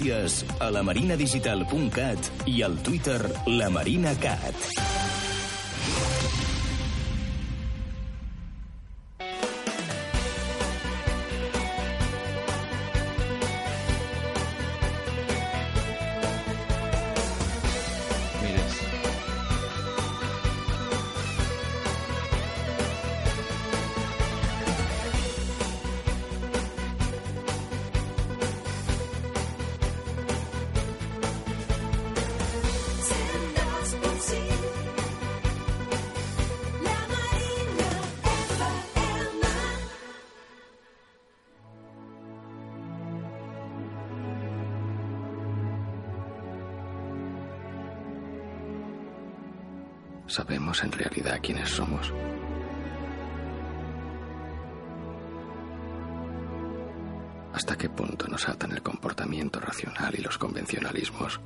Gràcies a la marinadigital.cat i al Twitter La quiénes somos? ¿Hasta qué punto nos atan el comportamiento racional y los convencionalismos?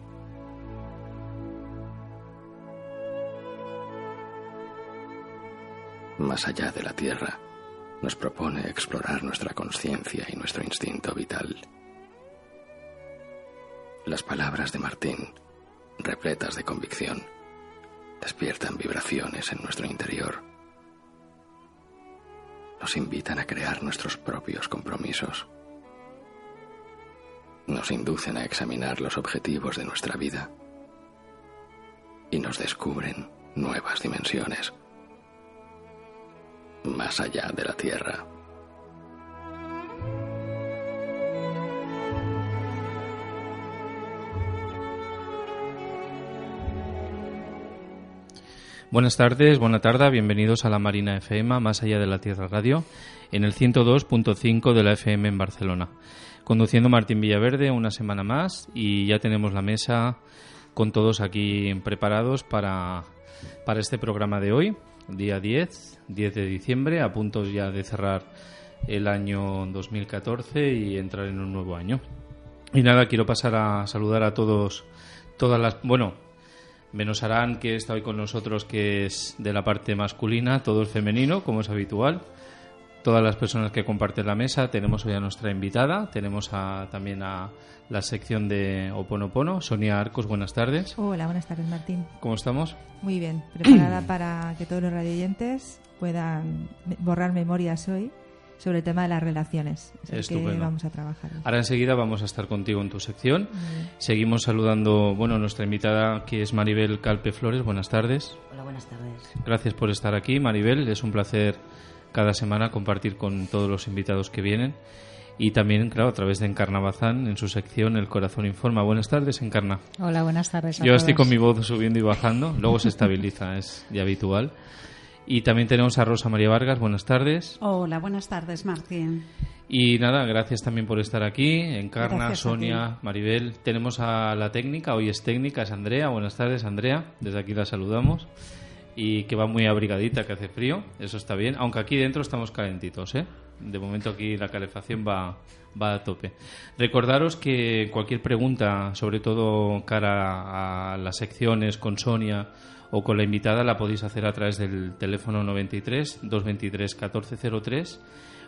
Más allá de la Tierra, nos propone explorar nuestra conciencia y nuestro instinto vital. Las palabras de Martín, repletas de convicción, despiertan vibraciones en nuestro interior. Nos invitan a crear nuestros propios compromisos. Nos inducen a examinar los objetivos de nuestra vida y nos descubren nuevas dimensiones más allá de la Tierra. Buenas tardes, buena tarde, bienvenidos a la Marina FM, más allá de la Tierra Radio, en el 102.5 de la FM en Barcelona. Conduciendo Martín Villaverde una semana más y ya tenemos la mesa con todos aquí preparados para, para este programa de hoy, día 10, 10 de diciembre, a punto ya de cerrar el año 2014 y entrar en un nuevo año. Y nada, quiero pasar a saludar a todos, todas las, bueno, menos Arán, que está hoy con nosotros, que es de la parte masculina, todo el femenino, como es habitual. Todas las personas que comparten la mesa, tenemos hoy a nuestra invitada, tenemos a- también a la sección de Oponopono, Sonia Arcos, buenas tardes. Hola, buenas tardes, Martín. ¿Cómo estamos? Muy bien, preparada para que todos los radioyentes puedan borrar memorias hoy sobre el tema de las relaciones. Es el que vamos a trabajar. Ahora enseguida vamos a estar contigo en tu sección. Seguimos saludando, bueno, nuestra invitada que es Maribel Calpe Flores, buenas tardes. Hola, buenas tardes. Gracias por estar aquí, Maribel. Es un placer cada semana compartir con todos los invitados que vienen. Y también, claro, a través de Encarna Bazán, en su sección El Corazón Informa. Buenas tardes, Encarna. Hola, buenas tardes. a Yo estoy con mi voz subiendo y bajando, luego se estabiliza, es ya habitual. Y también tenemos a Rosa María Vargas, buenas tardes. Hola, buenas tardes, Martín. Y nada, gracias también por estar aquí. Encarna, Gracias Sonia, Maribel. Tenemos a la técnica, hoy es técnica, es Andrea. Buenas tardes, Andrea. Desde aquí la saludamos. Y que va muy abrigadita, que hace frío. Eso está bien. Aunque aquí dentro estamos calentitos, ¿eh? De momento aquí la calefacción va, va a tope. Recordaros que cualquier pregunta, sobre todo cara a las secciones con Sonia o con la invitada, la podéis hacer a través del teléfono 93 223 1403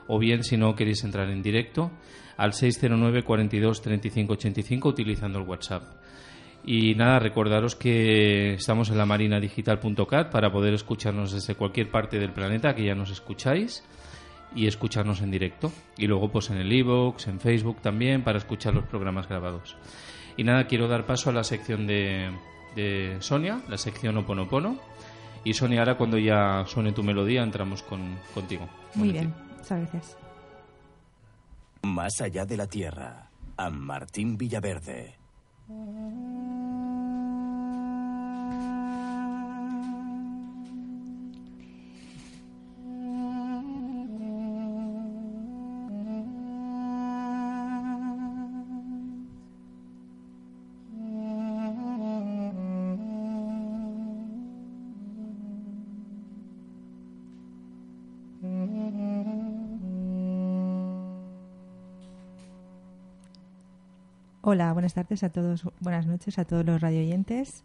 o bien si no queréis entrar en directo al 609 42 35 85 utilizando el WhatsApp. Y nada, recordaros que estamos en la marinadigital.cat para poder escucharnos desde cualquier parte del planeta, que ya nos escucháis, y escucharnos en directo. Y luego pues en el iVoox, en Facebook también, para escuchar los programas grabados. Y nada, quiero dar paso a la sección de, de Sonia, la sección Oponopono. Y Sonia, ahora cuando ya suene tu melodía, entramos con, contigo. Muy bien, muchas gracias. Más allá de la Tierra, amb Martín Villaverde. Hola, buenas tardes a todos, buenas noches a todos los radioyentes.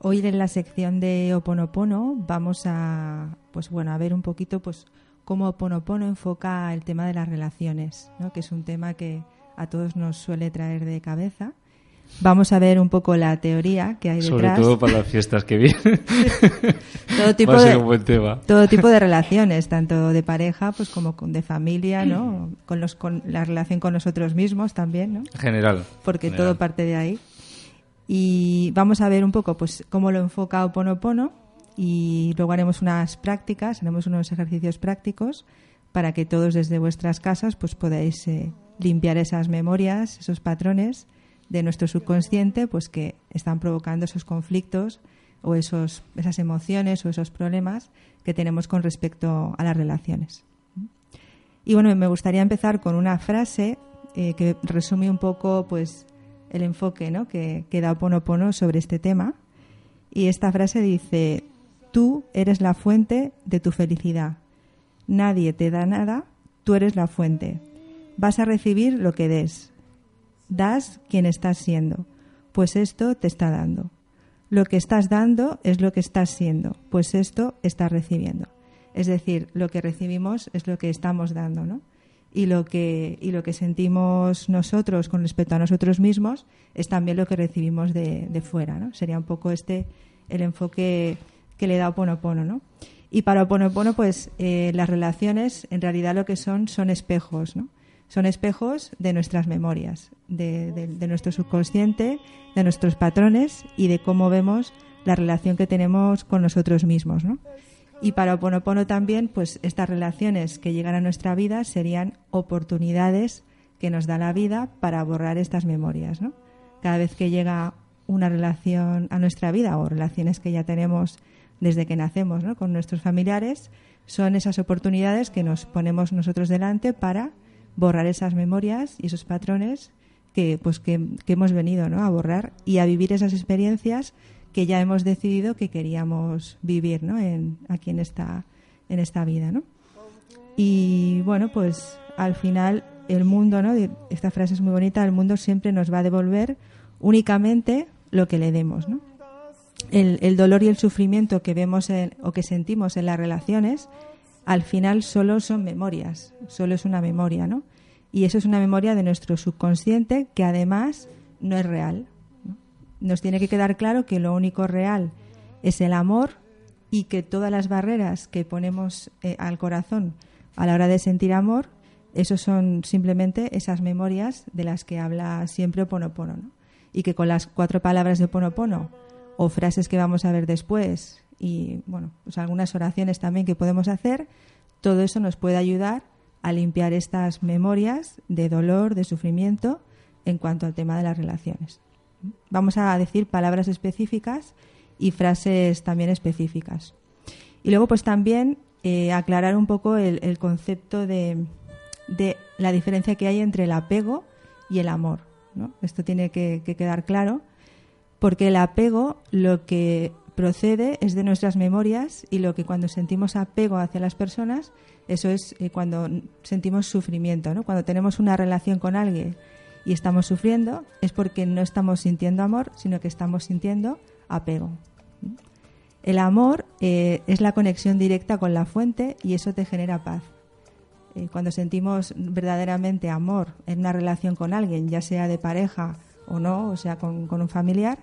Hoy en la sección de Oponopono vamos a, pues bueno, a ver un poquito, pues cómo Oponopono enfoca el tema de las relaciones, ¿no? Que es un tema que a todos nos suele traer de cabeza Vamos a ver un poco la teoría que hay Sobre detrás. todo para las fiestas que vienen. todo tipo Va a ser de un buen tema. todo tipo de relaciones, tanto de pareja, pues como con- de familia, ¿no? Con los con la relación con nosotros mismos también, ¿no? General. Porque General. todo parte de ahí. Y vamos a ver un poco pues cómo lo enfoca Oponopono y luego haremos unas prácticas, haremos unos ejercicios prácticos para que todos desde vuestras casas pues podáis eh, limpiar esas memorias, esos patrones de nuestro subconsciente pues que están provocando esos conflictos o esos, esas emociones o esos problemas que tenemos con respecto a las relaciones. Y bueno, me gustaría empezar con una frase eh, que resume un poco pues el enfoque ¿no? que, que da Oponopono sobre este tema. Y esta frase dice, tú eres la fuente de tu felicidad. Nadie te da nada, tú eres la fuente. Vas a recibir lo que des. Das quien estás siendo, pues esto te está dando. Lo que estás dando es lo que estás siendo, pues esto estás recibiendo. Es decir, lo que recibimos es lo que estamos dando, ¿no? Y lo que, y lo que sentimos nosotros con respecto a nosotros mismos es también lo que recibimos de, de fuera, ¿no? Sería un poco este el enfoque que le da Oponopono, ¿no? Y para Oponopono, pues eh, las relaciones en realidad lo que son son espejos, ¿no? Son espejos de nuestras memorias, de, nuestro subconsciente, de nuestros patrones y de cómo vemos la relación que tenemos con nosotros mismos, ¿no? Y para Oponopono también, pues estas relaciones que llegan a nuestra vida serían oportunidades que nos da la vida para borrar estas memorias, ¿no? Cada vez que llega una relación a nuestra vida o relaciones que ya tenemos desde que nacemos, ¿no? Con nuestros familiares, son esas oportunidades que nos ponemos nosotros delante para borrar esas memorias y esos patrones que pues que, que hemos venido ¿no? a borrar y a vivir esas experiencias que ya hemos decidido que queríamos vivir ¿no? en, aquí en esta, en esta vida. ¿no? Y bueno, pues al final el mundo, ¿no? esta frase es muy bonita, el mundo siempre nos va a devolver únicamente lo que le demos. ¿no? El, el dolor y el sufrimiento que vemos en- o que sentimos en las relaciones, al final solo son memorias, solo es una memoria, ¿no? Y eso es una memoria de nuestro subconsciente que además no es real. ¿no? Nos tiene que quedar claro que lo único real es el amor y que todas las barreras que ponemos eh, al corazón a la hora de sentir amor, eso son simplemente esas memorias de las que habla siempre Oponopono, ¿no? Y que con las cuatro palabras de Oponopono o frases que vamos a ver después y bueno, pues algunas oraciones también que podemos hacer, todo eso nos puede ayudar a limpiar estas memorias de dolor, de sufrimiento en cuanto al tema de las relaciones. Vamos a decir palabras específicas y frases también específicas. Y luego, pues también eh, aclarar un poco el, concepto de, de la diferencia que hay entre el apego y el amor. ¿no? Esto tiene que quedar claro, porque el apego lo que procede es de nuestras memorias y lo que cuando sentimos apego hacia las personas, eso es eh, cuando sentimos sufrimiento. ¿no? Cuando tenemos una relación con alguien y estamos sufriendo, es porque no estamos sintiendo amor, sino que estamos sintiendo apego. El amor eh, es la conexión directa con la fuente y eso te genera paz. Eh, cuando sentimos verdaderamente amor en una relación con alguien, ya sea de pareja o no, o sea, con, con un familiar,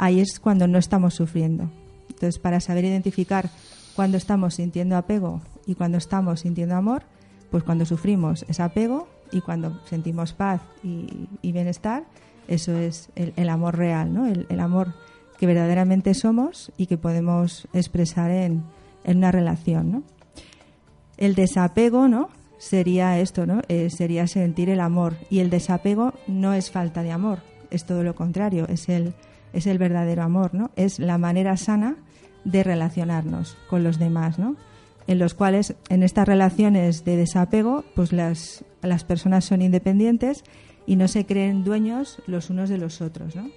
ahí es cuando no estamos sufriendo. Entonces, para saber identificar cuando estamos sintiendo apego y cuando estamos sintiendo amor, pues cuando sufrimos es apego y cuando sentimos paz y, bienestar, eso es el, amor real, ¿no? El, amor que verdaderamente somos y que podemos expresar en, una relación. El desapego, ¿no? Sería esto, ¿no? Eh, sería sentir el amor. Y el desapego no es falta de amor, es todo lo contrario, es el, es el verdadero amor, ¿no? Es la manera sana de relacionarnos con los demás, ¿no? En los cuales, en estas relaciones de desapego, pues las, las personas son independientes y no se creen dueños los unos de los otros, ¿no?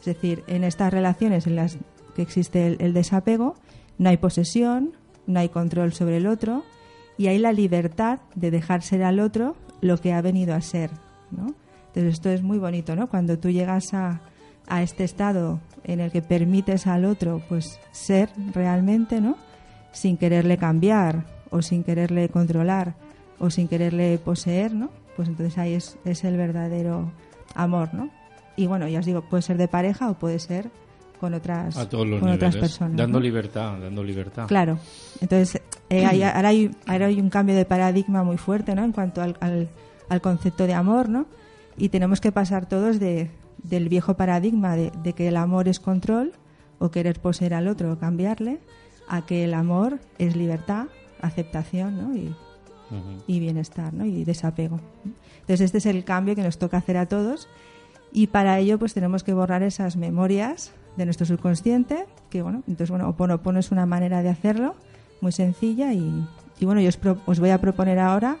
Es decir, en estas relaciones en las que existe el, desapego, no hay posesión, no hay control sobre el otro y hay la libertad de dejar ser al otro lo que ha venido a ser, ¿no? Entonces esto es muy bonito, ¿no? Cuando tú llegas a, a este estado en el que permites al otro pues ser realmente, ¿no? Sin quererle cambiar o sin quererle controlar o sin quererle poseer, ¿no? Pues entonces ahí es, es el verdadero amor, ¿no? Y bueno, ya os digo, puede ser de pareja o puede ser con otras, A todos los con niveles. otras personas. dando ¿no? libertad, dando libertad. Claro. Entonces, eh, hay- ahora, hay, ahora hay un cambio de paradigma muy fuerte, ¿no? En cuanto al, al- al concepto de amor, ¿no? Y tenemos que pasar todos de, del viejo paradigma de, de que el amor es control o querer poseer al otro o cambiarle, a que el amor es libertad, aceptación, ¿no? Y bienestar, ¿no? Y desapego. Entonces, este es el cambio que nos toca hacer a todos y para ello pues tenemos que borrar esas memorias de nuestro subconsciente, que bueno, entonces bueno, Oponopono es una manera de hacerlo muy sencilla y, y bueno, yo os, pro- os voy a proponer ahora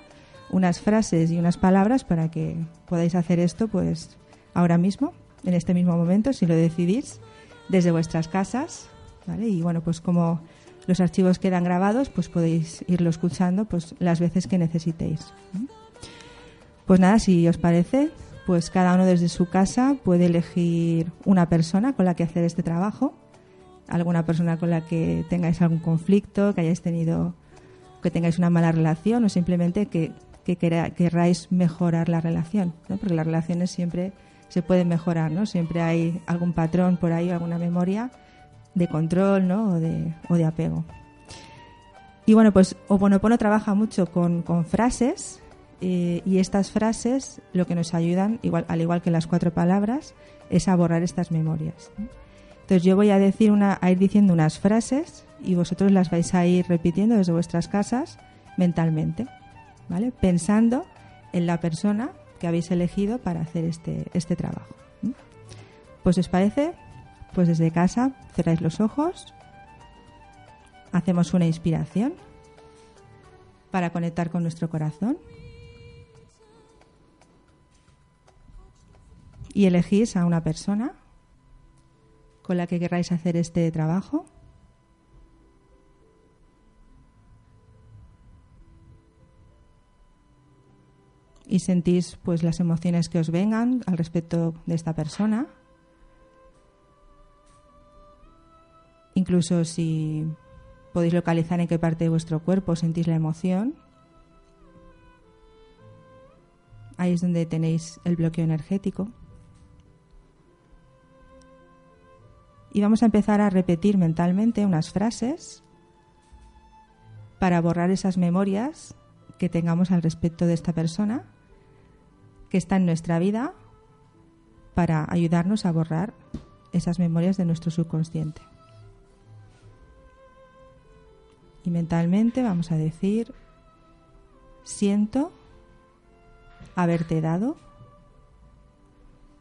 unas frases y unas palabras para que podáis hacer esto pues ahora mismo, en este mismo momento, si lo decidís, desde vuestras casas, ¿vale? Y bueno, pues como los archivos quedan grabados, pues podéis irlo escuchando pues las veces que necesitéis. ¿eh? Pues nada, si os parece, pues cada uno desde su casa puede elegir una persona con la que hacer este trabajo, alguna persona con la que tengáis algún conflicto, que hayáis tenido, que tengáis una mala relación o simplemente que, que querráis mejorar la relación, ¿no? porque las relaciones siempre se pueden mejorar, ¿no? Siempre hay algún patrón por ahí, alguna memoria de control, ¿no? O de, o de apego. Y bueno, pues Oponopono trabaja mucho con, con frases eh, y estas frases lo que nos ayudan, igual, al igual que las cuatro palabras, es a borrar estas memorias. Entonces yo voy a decir una, a ir diciendo unas frases y vosotros las vais a ir repitiendo desde vuestras casas mentalmente, ¿vale? Pensando en la persona que habéis elegido para hacer este, este trabajo. Pues os parece, pues desde casa cerráis los ojos, hacemos una inspiración para conectar con nuestro corazón y elegís a una persona con la que querráis hacer este trabajo. Y sentís pues las emociones que os vengan al respecto de esta persona. Incluso si podéis localizar en qué parte de vuestro cuerpo sentís la emoción. Ahí es donde tenéis el bloqueo energético. Y vamos a empezar a repetir mentalmente unas frases para borrar esas memorias que tengamos al respecto de esta persona que está en nuestra vida para ayudarnos a borrar esas memorias de nuestro subconsciente. Y mentalmente vamos a decir, siento haberte dado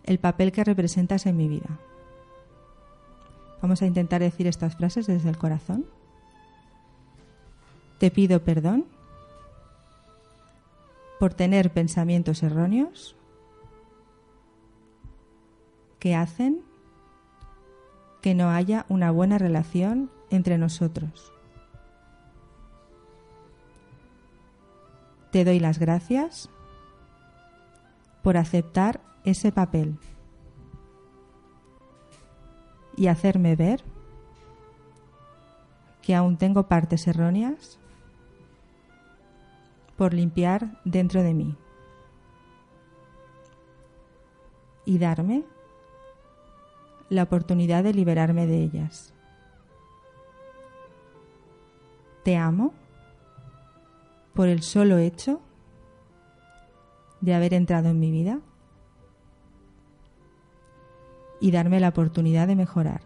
el papel que representas en mi vida. Vamos a intentar decir estas frases desde el corazón. Te pido perdón por tener pensamientos erróneos que hacen que no haya una buena relación entre nosotros. Te doy las gracias por aceptar ese papel y hacerme ver que aún tengo partes erróneas por limpiar dentro de mí y darme la oportunidad de liberarme de ellas. Te amo por el solo hecho de haber entrado en mi vida y darme la oportunidad de mejorar.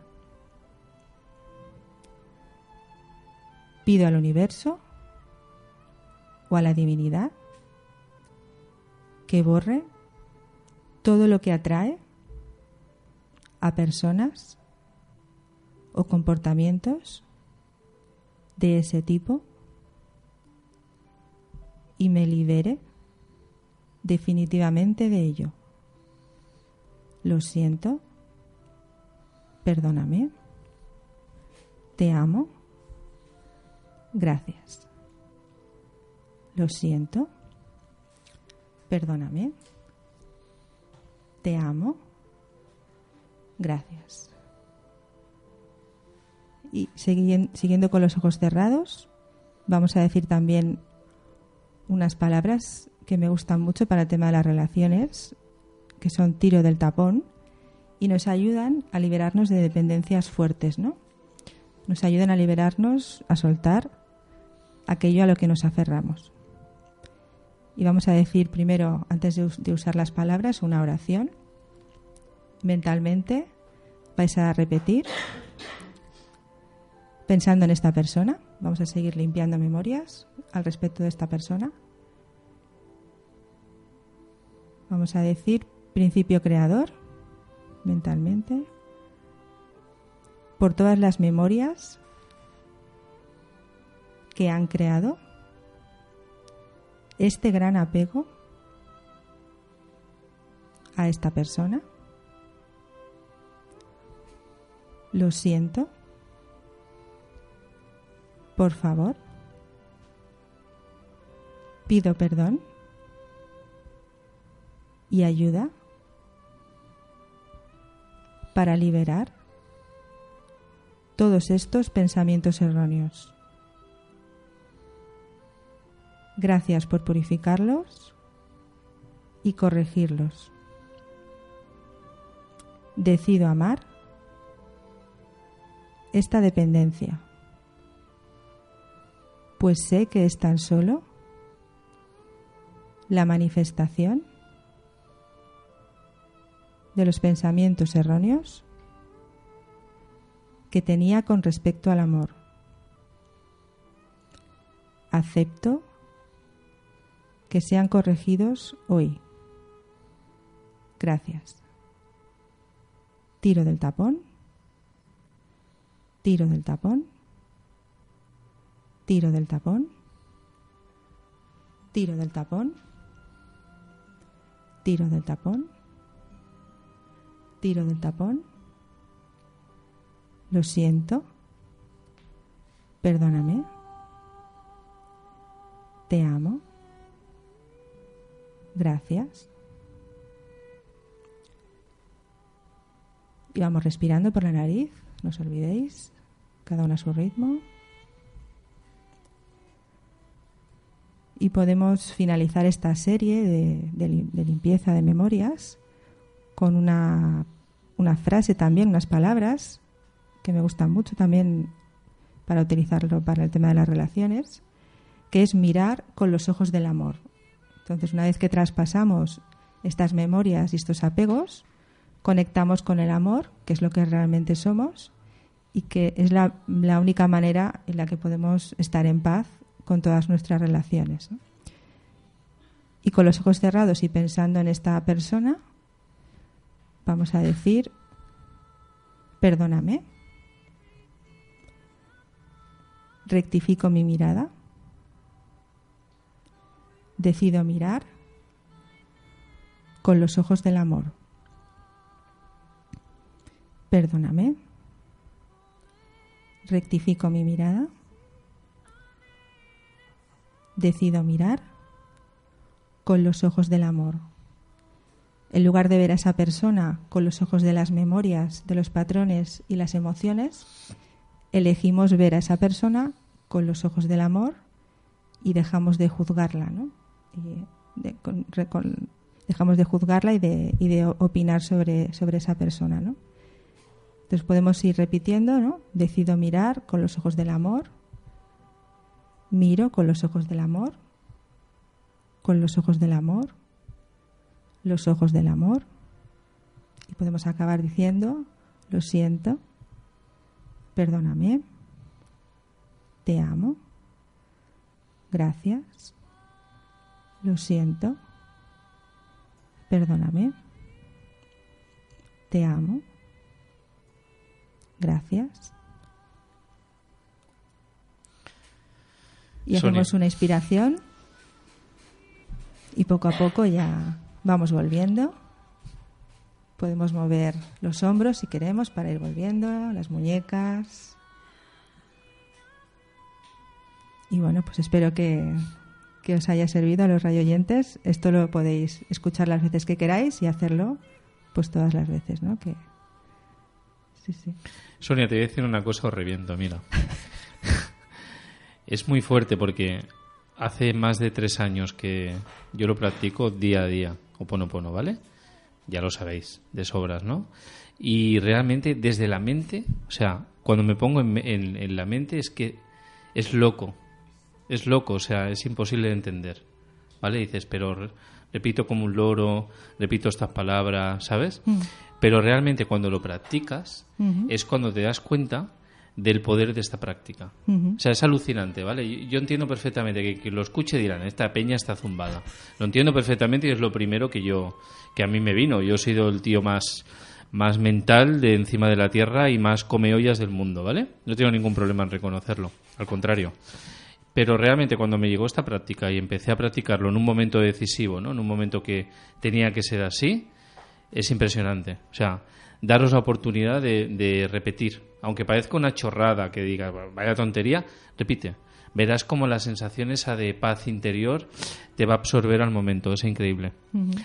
Pido al universo a la divinidad que borre todo lo que atrae a personas o comportamientos de ese tipo y me libere definitivamente de ello. Lo siento, perdóname, te amo, gracias. Lo siento, perdóname, te amo, gracias. Y siguiendo con los ojos cerrados, vamos a decir también unas palabras que me gustan mucho para el tema de las relaciones, que son tiro del tapón, y nos ayudan a liberarnos de dependencias fuertes, ¿no? Nos ayudan a liberarnos, a soltar aquello a lo que nos aferramos. Y vamos a decir primero, antes de, us- de usar las palabras, una oración. Mentalmente vais a repetir pensando en esta persona. Vamos a seguir limpiando memorias al respecto de esta persona. Vamos a decir principio creador mentalmente por todas las memorias que han creado este gran apego a esta persona. Lo siento. Por favor. Pido perdón y ayuda para liberar todos estos pensamientos erróneos. Gracias por purificarlos y corregirlos. Decido amar esta dependencia, pues sé que es tan solo la manifestación de los pensamientos erróneos que tenía con respecto al amor. Acepto que sean corregidos hoy. Gracias. Tiro del tapón. Tiro del tapón. Tiro del tapón. Tiro del tapón. Tiro del tapón. Tiro del tapón. Lo siento. Perdóname. Te amo. Gracias. Y vamos respirando por la nariz, no os olvidéis, cada uno a su ritmo. Y podemos finalizar esta serie de limpieza de memorias con una, una frase también, unas palabras que me gustan mucho también para utilizarlo para el tema de las relaciones, que es mirar con los ojos del amor. Entonces, una vez que traspasamos estas memorias y estos apegos, conectamos con el amor, que es lo que realmente somos, y que es la, la única manera en la que podemos estar en paz con todas nuestras relaciones. Y con los ojos cerrados y pensando en esta persona, vamos a decir, perdóname, rectifico mi mirada, decido mirar con los ojos del amor. Perdóname. Rectifico mi mirada. Decido mirar con los ojos del amor. En lugar de ver a esa persona con los ojos de las memorias, de los patrones y las emociones, elegimos ver a esa persona con los ojos del amor y dejamos de juzgarla, ¿no? Y dejamos de juzgarla y de, y de opinar sobre, sobre esa persona, ¿no? Entonces podemos ir repitiendo, ¿no? Decido mirar con los ojos del amor, miro con los ojos del amor, con los ojos del amor, los ojos del amor, y podemos acabar diciendo, lo siento, perdóname, te amo, gracias, lo siento, perdóname, te amo, gracias. Y Sonia. hacemos una inspiración y poco a poco ya vamos volviendo. Podemos mover los hombros si queremos para ir volviendo, las muñecas. Y bueno, pues espero que, que os haya servido a los radioyentes. Esto lo podéis escuchar las veces que queráis y hacerlo pues todas las veces, ¿no? Que sí, sí. Sonia, te voy a decir una cosa o reviento, mira. es muy fuerte porque hace más de tres años que yo lo practico día a día, Oponopono, ¿vale? Ya lo sabéis, de sobras, ¿no? Y realmente desde la mente, o sea, cuando me pongo en la mente es que es loco, es loco, o sea, es imposible de entender, ¿vale? Dices, pero re- repito como un loro, repito estas palabras, ¿sabes? Pero realmente cuando lo practicas es cuando te das cuenta del poder de esta práctica. O sea, es alucinante, ¿vale? Yo- Yo entiendo perfectamente que, que lo escuche dirán, esta peña está zumbada. Lo entiendo perfectamente y es lo primero que yo, que a mí me vino. Yo he sido el tío más, más mental de encima de la tierra y más comeollas del mundo, ¿vale? No tengo ningún problema en reconocerlo, al contrario. Pero realmente cuando me llegó esta práctica y empecé a practicarlo en un momento decisivo, ¿no? En un momento que tenía que ser así, es impresionante. O sea, daros la oportunidad de, de repetir. Aunque parezca una chorrada que digas, vaya tontería, repite. Verás como la sensación esa de paz interior te va a absorber al momento. Es increíble.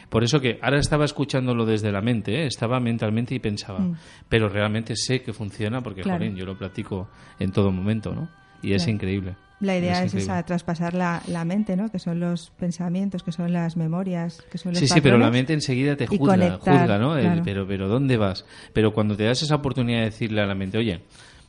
Por eso que ahora estaba escuchándolo desde la mente, ¿eh? estaba mentalmente y pensaba, pero realmente sé que funciona porque, Claro. yo lo practico en todo momento, ¿no? Y es increíble. La idea es, increíble. esa, traspasar la, la mente, ¿no? Que son los pensamientos, que son las memorias, que son los Sí, sí, pero la mente enseguida te juzga, conectar, juzga, ¿no? El, pero, pero ¿dónde vas? Pero cuando te das esa oportunidad de decirle a la mente, oye,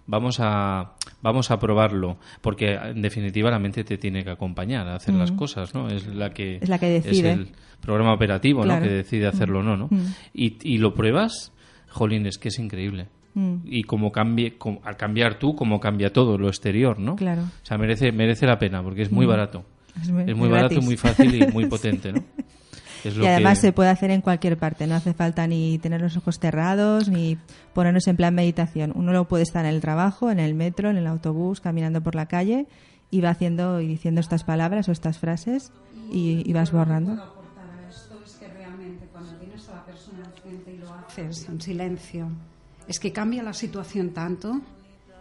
vamos a, vamos a probarlo, porque en definitiva la mente te tiene que acompañar a hacer las cosas, ¿no? Es la que Es la que decide. el programa operativo, Claro. ¿no? Que decide hacerlo o no, ¿no? Mm. Y, y lo pruebas, jolín, es que es increíble. Mm. Y como cambie, como- al cambiar tú, como cambia todo lo exterior, ¿no? Claro. O sea, merece, merece la pena, porque es muy barato. Es muy- Es muy es barato, muy fácil y muy potente, ¿no? Es lo Y además que- se puede hacer en cualquier parte, no hace falta ni tener los ojos cerrados ni ponernos en plan meditación. Uno lo puede estar en el trabajo, en el metro, en el autobús, caminando por la calle y va haciendo y diciendo estas palabras o estas frases y, y vas borrando. puedo aportar a esto es que realmente cuando tienes a la persona al frente y lo haces en silencio, es que cambia la situación tanto,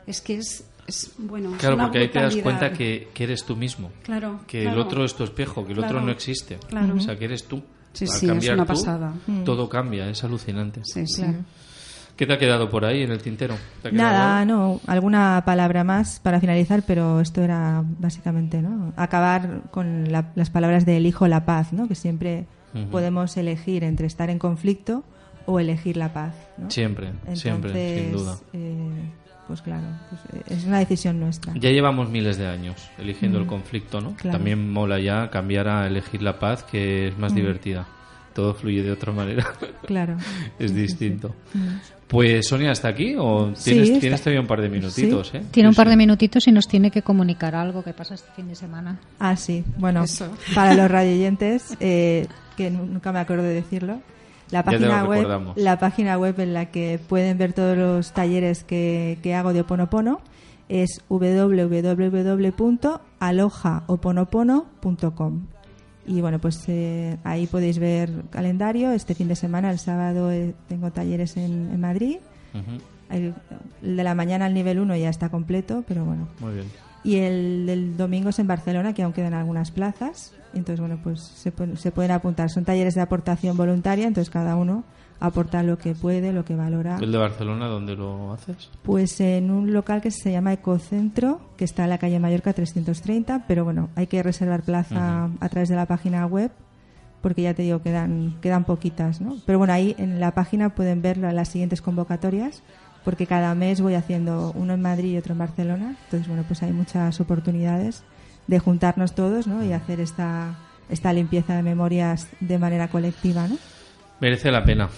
es que es, es bueno, es Claro, porque ahí te das cuenta que, que eres tú mismo. Claro, Que claro. el otro es tu espejo, que el otro no existe. Claro. O sea, que eres tú. Sí, Al sí, es cambiar una tú, pasada. Todo cambia, es alucinante. Sí, sí. Claro. ¿Qué te ha quedado por ahí en el tintero? ¿Te ha quedado Nada, no, alguna palabra más para finalizar, pero esto era básicamente, ¿no? Acabar con la- las palabras de elijo la paz, ¿no? Que siempre podemos elegir entre estar en conflicto o elegir la paz, ¿no? Siempre, siempre, sin Entonces, duda. eh, pues claro, pues, eh, es una decisión nuestra. Ya llevamos miles de años eligiendo el conflicto, ¿no? Mm. Claro. También mola ya cambiar a elegir la paz, que es Mm. más divertida. Todo fluye de otra manera. Claro. es distinto. Pues Sonia, ¿hasta aquí? ¿O Sí, tienes, está- tienes todavía un par de minutitos? ¿eh? Tiene un par de minutitos y nos tiene que comunicar algo que pasa este fin de semana. Ah, sí. Bueno, Eso. para los radioyentes, eh, que nu- nunca me acuerdo de decirlo, la página web, recordamos. la página web en la que pueden ver todos los talleres que, que hago de Oponopono es www.alojaoponopono.com y bueno, pues eh, ahí podéis ver calendario. Este fin de semana, el sábado, eh, tengo talleres en, en Madrid. El de la mañana al nivel 1 ya está completo, pero bueno, Muy bien. Y el del domingo es en Barcelona, que aún quedan algunas plazas. Entonces, bueno, pues se, se pueden apuntar. Son talleres de aportación voluntaria, entonces cada uno aporta lo que puede, lo que valora. ¿El de Barcelona dónde lo haces? Pues en un local que se llama Ecocentro, que está en la calle Mallorca 330, pero bueno, hay que reservar plaza a través de la página web, porque ya te digo, quedan, quedan poquitas, ¿no? Pero bueno, ahí en la página pueden ver la- las siguientes convocatorias, porque cada mes voy haciendo uno en Madrid y otro en Barcelona, entonces bueno, pues hay muchas oportunidades de juntarnos todos, ¿no? Y hacer esta, esta limpieza de memorias de manera colectiva, ¿no? Merece la pena.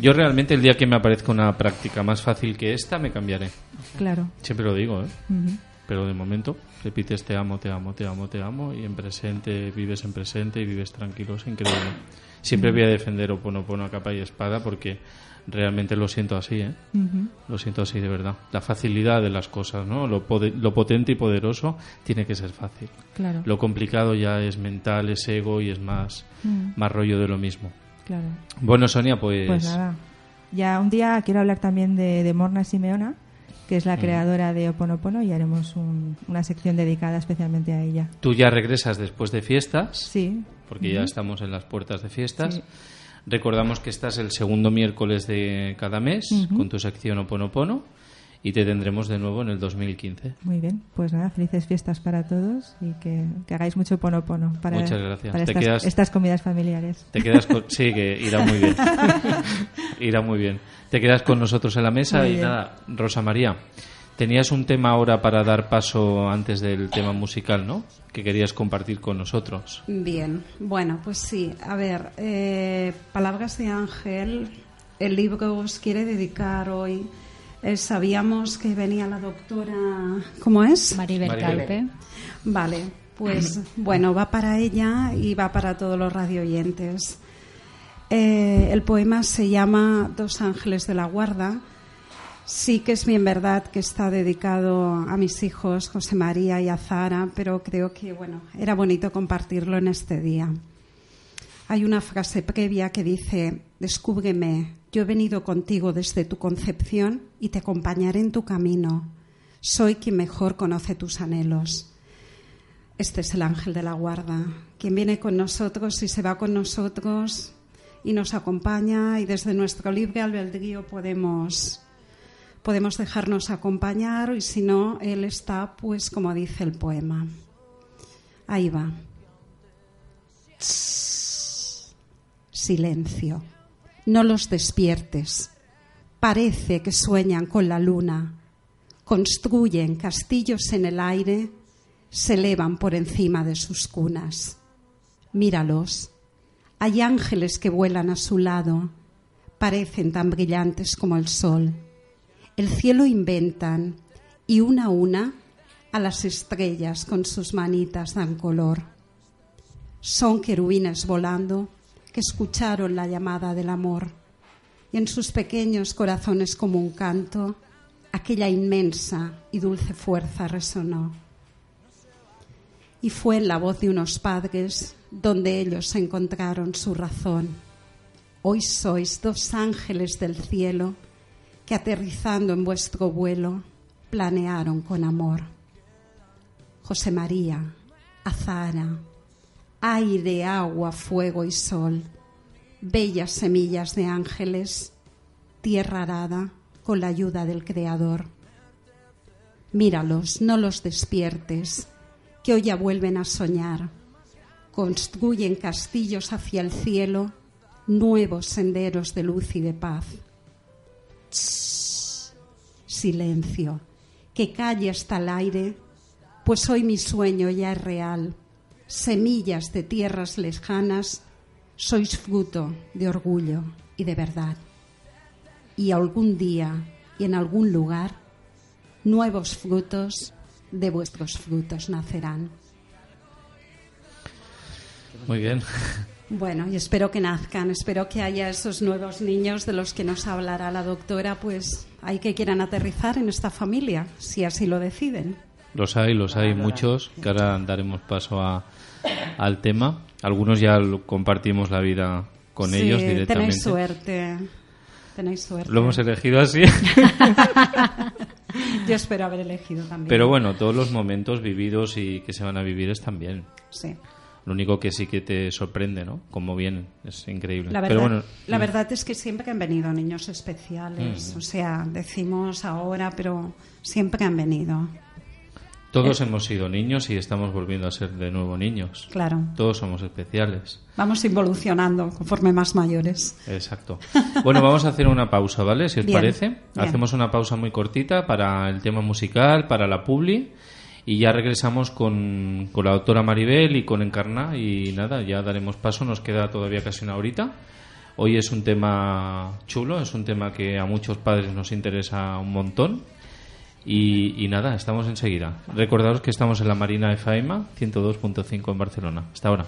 Yo realmente el día que me aparezca una práctica más fácil que esta, me cambiaré. Claro. Siempre lo digo, ¿eh? Ujú. Pero de momento repites te amo, te amo, te amo, te amo y en presente vives en presente y vives tranquilo, es increíble. Siempre voy a defender Oponopono a capa y espada porque realmente lo siento así, ¿eh? Lo siento así de verdad. La facilidad de las cosas, ¿no? Lo, lo potente y poderoso tiene que ser fácil. Claro. Lo complicado ya es mental, es ego y es más, Mm. más rollo de lo mismo. Claro. Bueno, Sonia, pues... Pues nada. Ya un día quiero hablar también de, de Morna Simeona, que es la creadora de Oponopono, y haremos un- una sección dedicada especialmente a ella. Tú ya regresas después de fiestas, Sí. porque ya estamos en las puertas de fiestas. Sí. Recordamos que estás el segundo miércoles de cada mes con tu sección Oponopono y te tendremos de nuevo en el 2015. Muy bien, pues nada, felices fiestas para todos y que, que hagáis mucho ponopono para, Muchas gracias. para Te estas, quedas- estas comidas familiares. Te quedas con... Sí, que irá muy bien. irá muy bien. Te quedas con nosotros en la mesa Muy y bien. nada, Rosa María, tenías un tema ahora para dar paso antes del tema musical, ¿no? Que querías compartir con nosotros. Bien, bueno, pues sí. A ver, eh, Palabras de Ángel, el libro os quiere dedicar hoy. Eh, sabíamos que venía la doctora. ¿Cómo es? Maribel, Maribel. Calpe. Vale, pues bueno, va para ella y va para todos los radioyentes. Eh, el poema se llama Dos ángeles de la guarda. Sí que es bien verdad que está dedicado a mis hijos José María y a Zara, pero creo que bueno, era bonito compartirlo en este día. Hay una frase previa que dice, descúbreme, yo he venido contigo desde tu concepción y te acompañaré en tu camino. Soy quien mejor conoce tus anhelos. Este es el ángel de la guarda, quien viene con nosotros y se va con nosotros y nos acompaña y desde nuestro libre albedrío podemos, podemos dejarnos acompañar y si no, él está pues como dice el poema. Ahí va. Silencio. No los despiertes. Parece que sueñan con la luna. Construyen castillos en el aire, se elevan por encima de sus cunas. Míralos. Hay ángeles que vuelan a su lado. Parecen tan brillantes como el sol. El cielo inventan y una a una a las estrellas con sus manitas dan color. Son querubines volando que escucharon la llamada del amor y en sus pequeños corazones como un canto aquella inmensa y dulce fuerza resonó. Y fue en la voz de unos padres donde ellos encontraron su razón. Hoy sois dos ángeles del cielo que aterrizando en vuestro vuelo planearon con amor. José María, Azara, aire, agua, fuego y sol, bellas semillas de ángeles, tierra arada con la ayuda del Creador. Míralos, no los despiertes, que hoy ya vuelven a soñar. Construyen castillos hacia el cielo, nuevos senderos de luz y de paz. Silencio, que calle hasta el aire, pues hoy mi sueño ya es real. Semillas de tierras lejanas, sois fruto de orgullo y de verdad. Y algún día y en algún lugar, nuevos frutos de vuestros frutos nacerán. Muy bien. Bueno, y espero que nazcan, espero que haya esos nuevos niños de los que nos hablará la doctora, pues hay que quieran aterrizar en esta familia, si así lo deciden. Los hay, los hay muchos, que ahora daremos paso a, al tema. Algunos ya lo- compartimos la vida con Sí, ellos directamente. Tenéis suerte, tenéis suerte. Lo hemos elegido así. Yo espero haber elegido también. Pero bueno, todos los momentos vividos y que se van a vivir están bien. Sí. Lo único que sí que te sorprende, ¿no? Como vienen, es increíble. La verdad, Pero bueno, la mm, verdad es que siempre han venido niños especiales. O sea, decimos ahora, pero siempre han venido. todos hemos sido niños y estamos volviendo a ser de nuevo niños. Claro. Todos somos especiales. Vamos involucionando conforme más mayores. Exacto. Bueno, vamos a hacer una pausa, ¿vale? Si os Bien, parece. bien. Hacemos una pausa muy cortita para el tema musical, para la publi. Y ya regresamos con, con la doctora Maribel y con Encarna. Y nada, ya daremos paso. Nos queda todavía casi una horita. Hoy es un tema chulo, es un tema que a muchos padres nos interesa un montón. Y, nada, estamos enseguida. Recordaros que estamos en la Marina de Faima, 102.5 en Barcelona. Hasta ahora.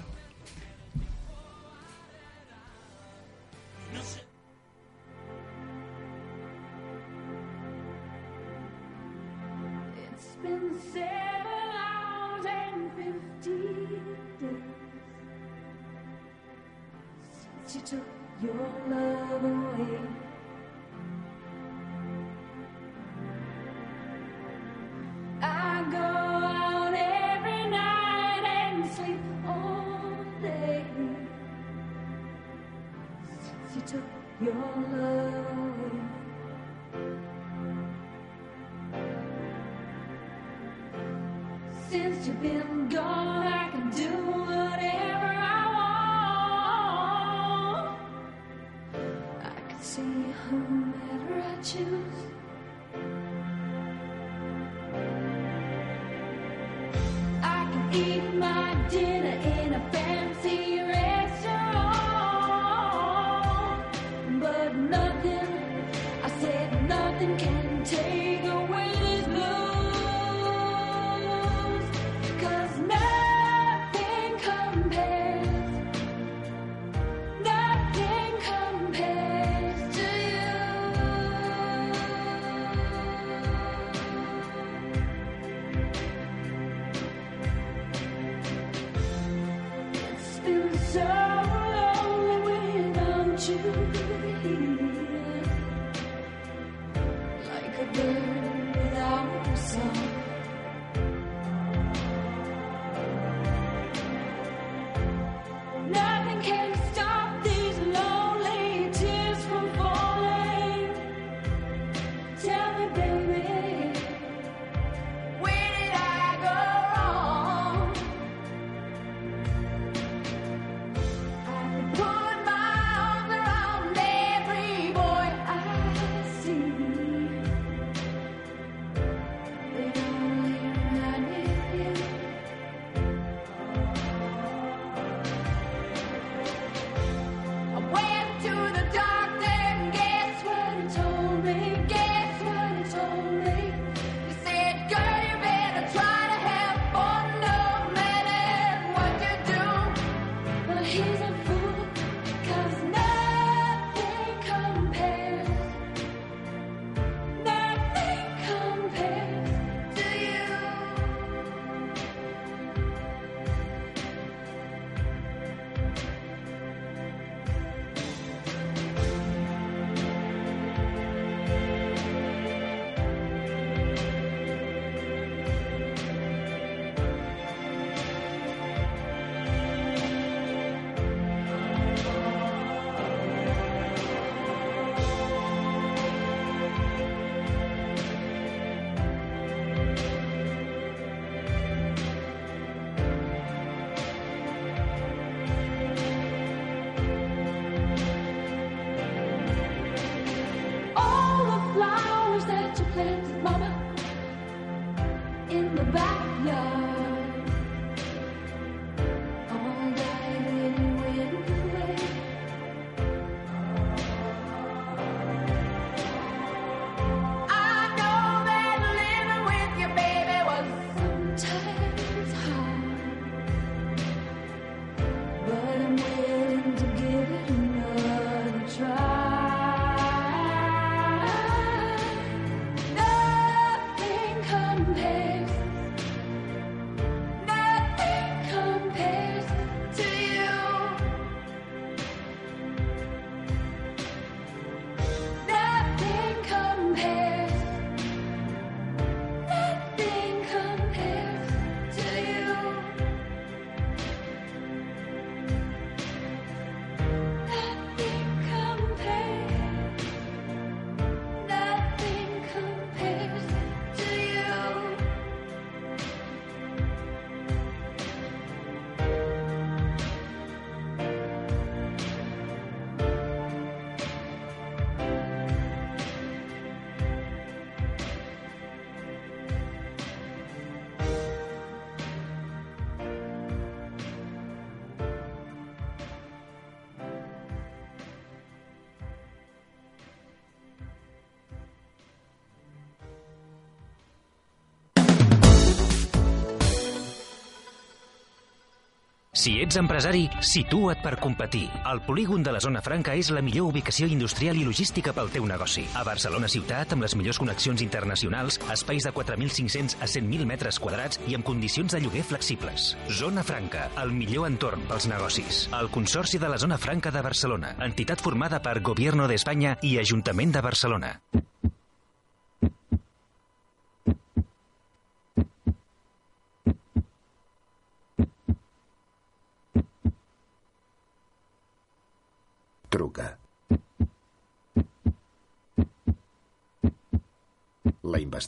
Si ets empresari, situa't per competir. El polígon de la Zona Franca és la millor ubicació industrial i logística pel teu negoci. A Barcelona ciutat, amb les millors connexions internacionals, espais de 4.500 a 100.000 metres quadrats i amb condicions de lloguer flexibles. Zona Franca, el millor entorn pels negocis. El Consorci de la Zona Franca de Barcelona, entitat formada per Gobierno d'Espanya i Ajuntament de Barcelona.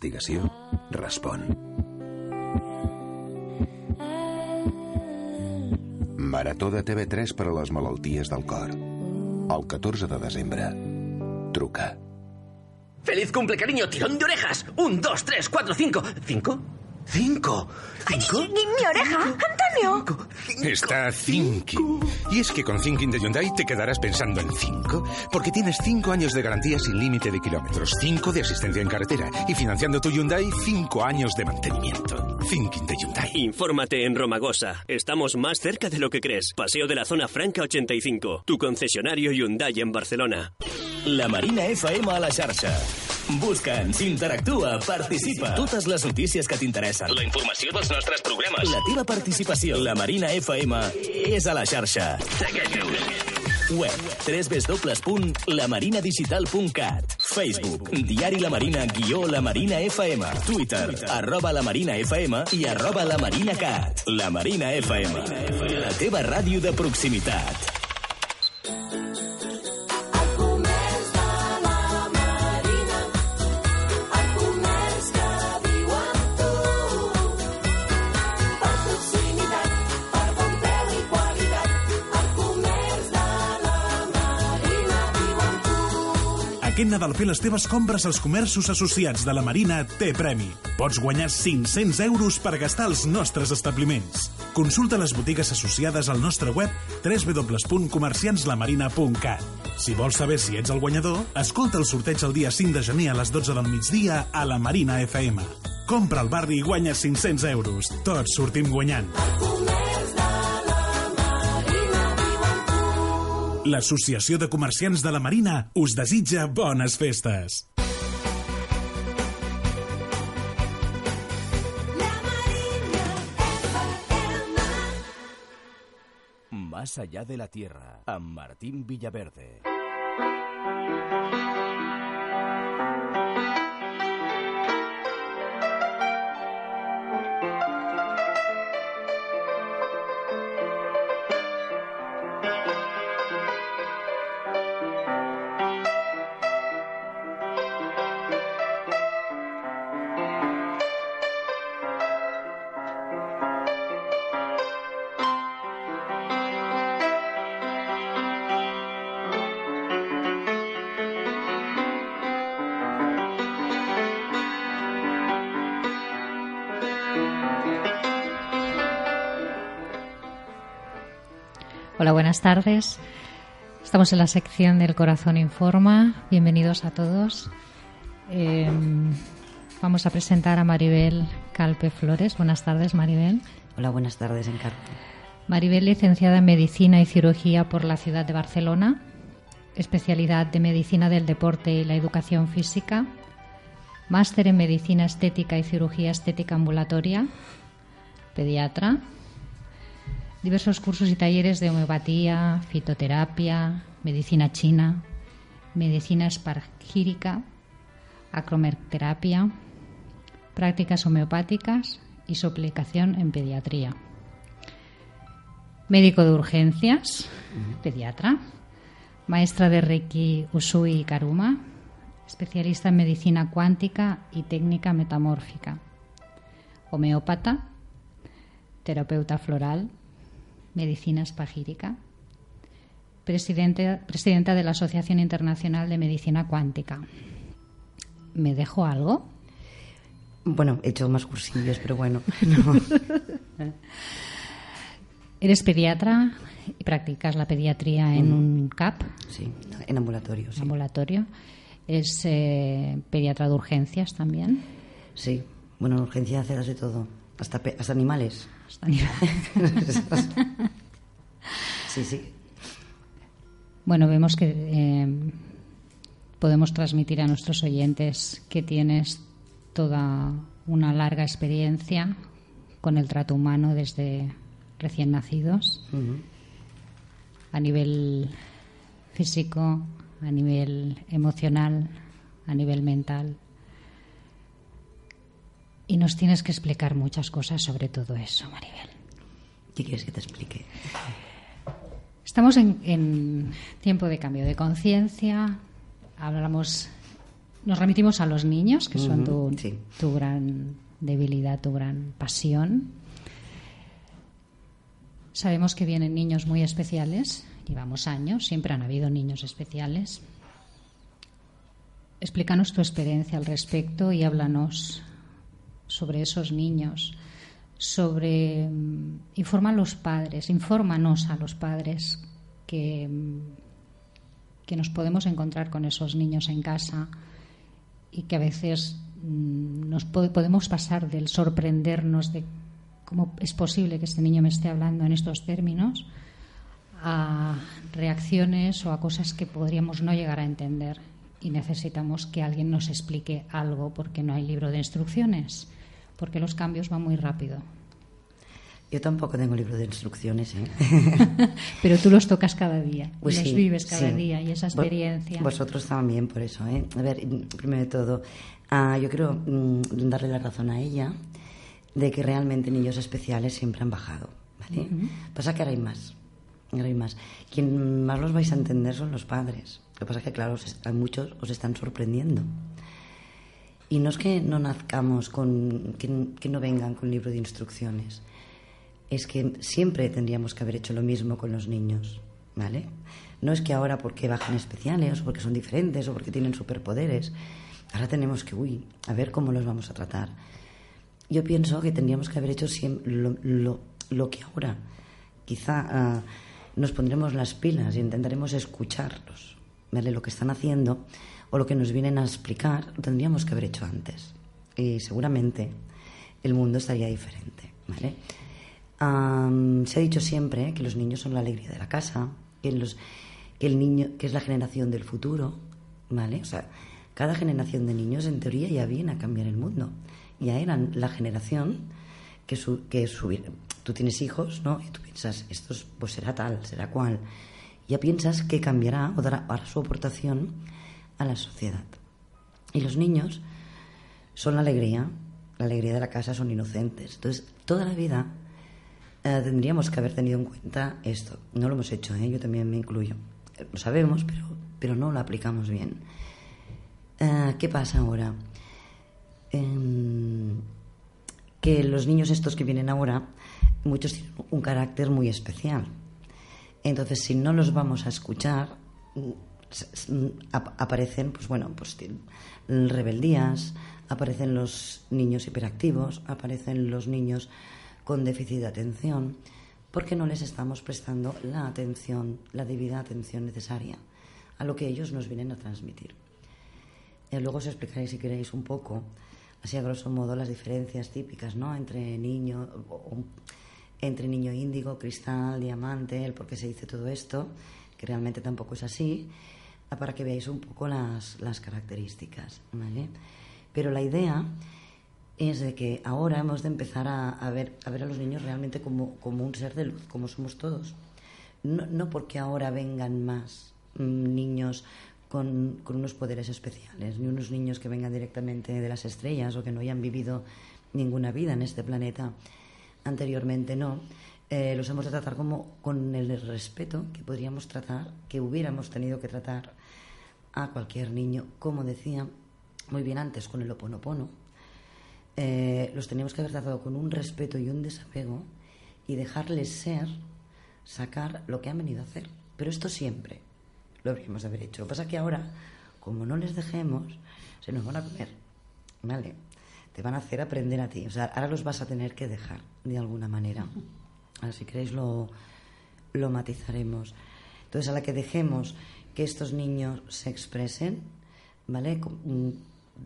investigació respon. Marató de TV3 per a les malalties del cor. El 14 de desembre. Truca. ¡Feliz cumple, cariño! ¡Tirón de orejas! ¡Un, dos, tres, cuatro, cinco! ¿Cinco? ¿Cinco? ¿Cinco? ¡Mi oreja! ¿Cinco? Está thinking. Y es que con Thinking de Hyundai te quedarás pensando en 5, porque tienes 5 años de garantía sin límite de kilómetros, 5 de asistencia en carretera y financiando tu Hyundai 5 años de mantenimiento. Thinking de Hyundai. Infórmate en Romagosa. Estamos más cerca de lo que crees. Paseo de la Zona Franca 85. Tu concesionario Hyundai en Barcelona. La Marina FM a la xarxa. Busca'ns, interactua, participa. Totes les notícies que t'interessen. La informació dels nostres programes. La teva participació. La Marina FM és a la xarxa. Segueix-nos. Web www.lamarinadigital.cat Facebook Diari La Marina guió La Marina FM Twitter arroba La Marina FM i arroba La Marina Cat La Marina FM La teva ràdio de proximitat Aquest Nadal fer les teves compres als comerços associats de la Marina té premi. Pots guanyar 500 euros per gastar als nostres establiments. Consulta les botigues associades al nostre web www.comerciantslamarina.cat. Si vols saber si ets el guanyador, escolta el sorteig el dia 5 de gener a les 12 del migdia a la Marina FM. Compra al barri i guanya 500 euros. Tots sortim guanyant. L'Associació de Comerciants de la Marina us desitja bones festes. Más allá de la Tierra, amb Martín Villaverde. Hola, buenas tardes. Estamos en la sección del Corazón Informa. Bienvenidos a todos. Eh, vamos a presentar a Maribel Calpe Flores. Buenas tardes, Maribel. Hola, buenas tardes, Encargo. Maribel, licenciada en Medicina y Cirugía por la ciudad de Barcelona, especialidad de Medicina del Deporte y la Educación Física, máster en Medicina Estética y Cirugía Estética Ambulatoria, pediatra, diversos cursos y talleres de homeopatía, fitoterapia, medicina china, medicina espargírica, acromerterapia, prácticas homeopáticas y su aplicación en pediatría. Médico de urgencias, pediatra, maestra de Reiki Usui Karuma, especialista en medicina cuántica y técnica metamórfica, homeópata, terapeuta floral, medicina espagírica, presidenta de la Asociación Internacional de Medicina Cuántica. ¿Me dejo algo? Bueno, he hecho más cursillos, pero bueno. no. Eres pediatra y practicas la pediatría en Mm. un CAP. Sí, en ambulatorio, sí. Ambulatorio. Es eh, pediatra de urgencias también. Sí, bueno, en urgencia haces de todo, hasta, hasta animales. Sí, sí. Bueno, vemos que eh, podemos transmitir a nuestros oyentes que tienes toda una larga experiencia con el trato humano desde recién nacidos, a nivel físico, a nivel emocional, a nivel mental. Y nos tienes que explicar muchas cosas sobre todo eso, Maribel. ¿Qué quieres que te explique? Estamos en, en tiempo de cambio de conciencia. Hablamos, nos remitimos a los niños, que son tu, sí. tu gran debilidad, tu gran pasión. Sabemos que vienen niños muy especiales, llevamos años, siempre han habido niños especiales. Explícanos tu experiencia al respecto y háblanos sobre esos niños, sobre mm, informa a los padres, infórmanos a los padres que, mm, que nos podemos encontrar con esos niños en casa y que a veces mm, nos po- podemos pasar del sorprendernos de cómo es posible que este niño me esté hablando en estos términos a reacciones o a cosas que podríamos no llegar a entender. Y necesitamos que alguien nos explique algo porque no hay libro de instrucciones, porque los cambios van muy rápido. Yo tampoco tengo libro de instrucciones, ¿eh? Pero tú los tocas cada día, Pues los sí, vives cada sí. día y esa experiencia. Vosotros también, por eso, ¿eh? A ver, primero de todo, ah, yo quiero mm, darle la razón a ella de que realmente niños especiales siempre han bajado, ¿vale? Ujú. Pasa que ahora hay más, ahora hay más. Quien más los vais a entender son los padres. Lo que pasa es que, claro, os a muchos os están sorprendiendo. Y no es que no nazcamos con, que, que no vengan con libro de instrucciones. Es que siempre tendríamos que haber hecho lo mismo con los niños, ¿vale? No es que ahora porque bajan especiales o porque son diferentes o porque tienen superpoderes. Ahora tenemos que, uy, a ver cómo los vamos a tratar. Yo pienso que tendríamos que haber hecho lo, lo- lo que ahora. Quizá ah, nos pondremos las pilas y intentaremos escucharlos, ¿vale? Lo que están haciendo o lo que nos vienen a explicar, lo tendríamos que haber hecho antes. Y seguramente el mundo estaría diferente, ¿vale? Se ha dicho siempre ¿eh? que los niños son la alegría de la casa, que, los, que el niño, que es la generación del futuro, ¿vale? O sea, cada generación de niños en teoría ya viene a cambiar el mundo. Ya eran la generación que, su, que subir. Tú tienes hijos, ¿no? Y tú piensas, esto es- pues será tal, será cual. Ya piensas que cambiará o dará, su aportación a la sociedad. Y los niños son la alegría, la alegría de la casa, son inocentes. Entonces, toda la vida eh, tendríamos que haber tenido en cuenta esto. No lo hemos hecho, ¿eh? yo también me incluyo. Lo sabemos, pero, pero no lo aplicamos bien. Eh, ¿Qué pasa ahora? Em, que los niños estos que vienen ahora, muchos tienen un carácter muy especial. Entonces, si no los vamos a escuchar, aparecen, pues bueno, pues rebeldías, aparecen los niños hiperactivos, aparecen los niños con déficit de atención, porque no les estamos prestando la atención, la debida atención necesaria a lo que ellos nos vienen a transmitir. Eh, luego os explicaré, si queréis, un poco, así a grosso modo, las diferencias típicas, ¿no? Entre niño, o- o- entre niño índigo, cristal, diamante, el por qué se dice todo esto, que realmente tampoco es así, ah, para que veáis un poco las, las características, ¿vale? Pero la idea es de que ahora hemos de empezar a, a ver, a ver a los niños realmente como, como un ser de luz, como somos todos. No, no porque ahora vengan más mm, niños con, con unos poderes especiales, ni unos niños que vengan directamente de las estrellas o que no hayan vivido ninguna vida en este planeta anteriormente, no. Eh, los hemos de tratar como con el respeto que podríamos tratar, que hubiéramos tenido que tratar a cualquier niño, como decía muy bien antes con el oponopono. Eh, los teníamos que haber tratado con un respeto y un desapego y dejarles ser, sacar lo que han venido a hacer. Pero esto siempre lo habríamos de haber hecho. Lo que pasa es que ahora, como no les dejemos, se nos van a comer. ¿Vale? Te van a hacer aprender a ti. O sea, ahora los vas a tener que dejar de alguna manera. Ahora, si queréis, lo, lo matizaremos. Entonces, a la que dejemos que estos niños se expresen, ¿vale? Mm,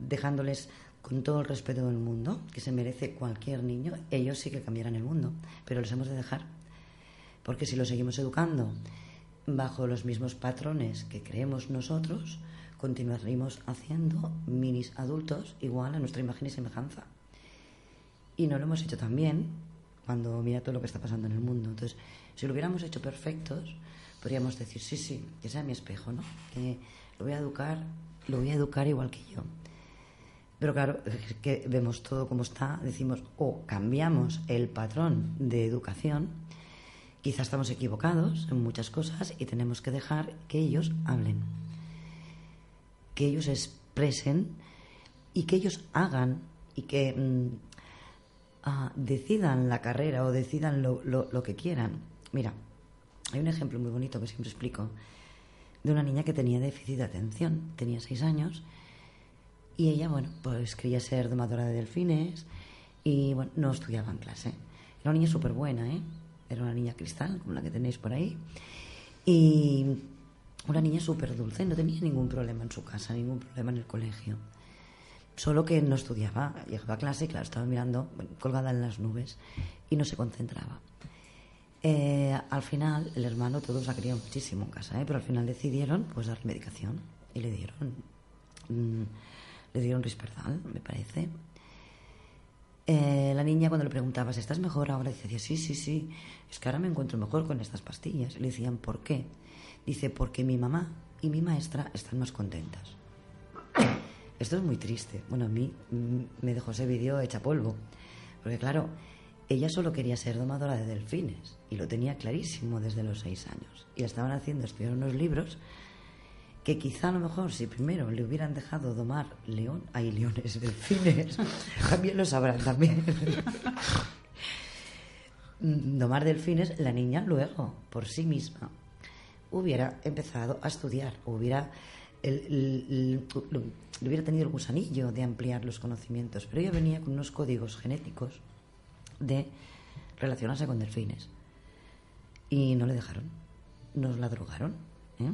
dejándoles con todo el respeto del mundo, que se merece cualquier niño, ellos sí que cambiarán el mundo, pero los hemos de dejar. Porque si los seguimos educando bajo los mismos patrones que creemos nosotros, continuaremos haciendo minis adultos igual a nuestra imagen y semejanza. Y no lo hemos hecho tan bien cuando mira todo lo que está pasando en el mundo. Entonces, si lo hubiéramos hecho perfectos, podríamos decir, sí, sí, que sea mi espejo, ¿no? Que lo voy a educar, lo voy a educar igual que yo. Pero claro, que vemos todo como está, decimos, o cambiamos el patrón de educación, quizás estamos equivocados en muchas cosas y tenemos que dejar que ellos hablen, que ellos expresen y que ellos hagan y que mm, ah, decidan la carrera o decidan lo, lo- lo que quieran. Mira, hay un ejemplo muy bonito que siempre explico de una niña que tenía déficit de atención, tenía seis años y ella, bueno, pues quería ser domadora de delfines y, bueno, no estudiaba en clase. Era una niña súper buena, ¿eh? Era una niña cristal, como la que tenéis por ahí. Y una niña súper dulce, no tenía ningún problema en su casa, ningún problema en el colegio. Solo que no estudiaba, llegaba a clase y, claro, estaba mirando, colgada en las nubes y no se concentraba. Eh, al final, el hermano, todos la querían muchísimo en casa, ¿eh? pero al final decidieron pues darle medicación y le dieron, mm, le dieron risperdal, me parece. Eh, la niña cuando le preguntabas, ¿estás mejor ahora? Decía, sí, sí, sí, es que ahora me encuentro mejor con estas pastillas. Le decían, ¿por qué? Dice, porque mi mamá y mi maestra están más contentas. Esto es muy triste. Bueno, a mí mm, me dejó ese vídeo hecha polvo. Porque claro, ella solo quería ser domadora de delfines y lo tenía clarísimo desde los seis años. Y estaban haciendo estudiar unos libros que quizá a lo mejor si primero le hubieran dejado domar león, hay leones, delfines, también lo sabrán también. domar delfines, la niña luego, por sí misma, hubiera empezado a estudiar, hubiera, el- hubiera tenido el gusanillo de ampliar los conocimientos, pero ella venía con unos códigos genéticos de relacionarse con delfines. Y no le dejaron, nos la drogaron. ¿eh?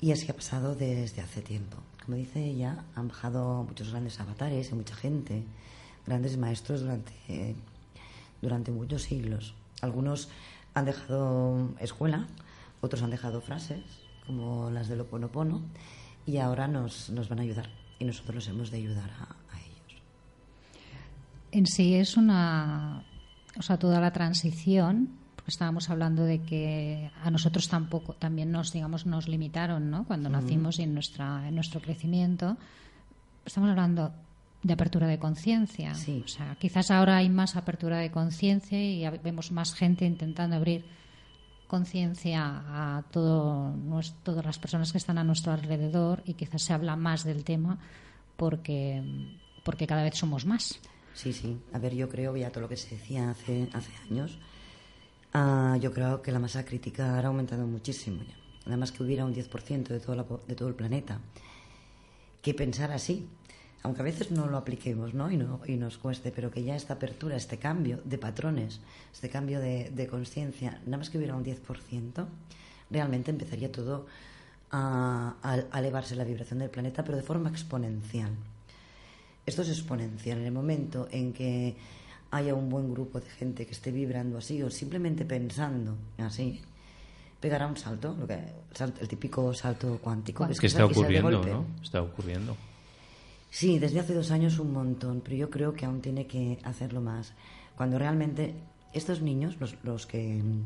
Y así ha pasado desde hace tiempo. Como dice ella, han bajado muchos grandes avatares y mucha gente, grandes maestros durante, durante muchos siglos. Algunos han dejado escuela, otros han dejado frases, como las del Oponopono, y ahora nos, nos van a ayudar. Y nosotros los hemos de ayudar a, a ellos. En sí es una, o sea, toda la transición, porque estábamos hablando de que a nosotros tampoco, también nos, digamos, nos limitaron, ¿no? Cuando nacimos y en nuestra, en nuestro crecimiento, estamos hablando de apertura de conciencia. O sea, quizás ahora hay más apertura de conciencia y vemos más gente intentando abrir conciencia a todo, todas las personas que están a nuestro alrededor y quizás se habla más del tema porque, porque cada vez somos más. Sí, sí. A ver, yo creo, ya todo lo que se decía hace, hace años, ah, yo creo que la masa crítica ha aumentado muchísimo ya. Además que hubiera un 10% de, toda la de todo el planeta que pensara así. Aunque a veces no lo apliquemos ¿no? Y, no, y nos cueste, pero que ya esta apertura, este cambio de patrones, este cambio de, de conciencia, nada más que hubiera un 10%, realmente empezaría todo a, elevarse la vibración del planeta, pero de forma exponencial. Esto es exponencial. En el momento en que haya un buen grupo de gente que esté vibrando así o simplemente pensando así, pegará un salto, lo que, el típico salto cuántico. Es Es que está ocurriendo. ¿no? Está ocurriendo. Sí, desde hace dos años un montón, pero yo creo que aún tiene que hacerlo más. Cuando realmente estos niños, los, los que... mm,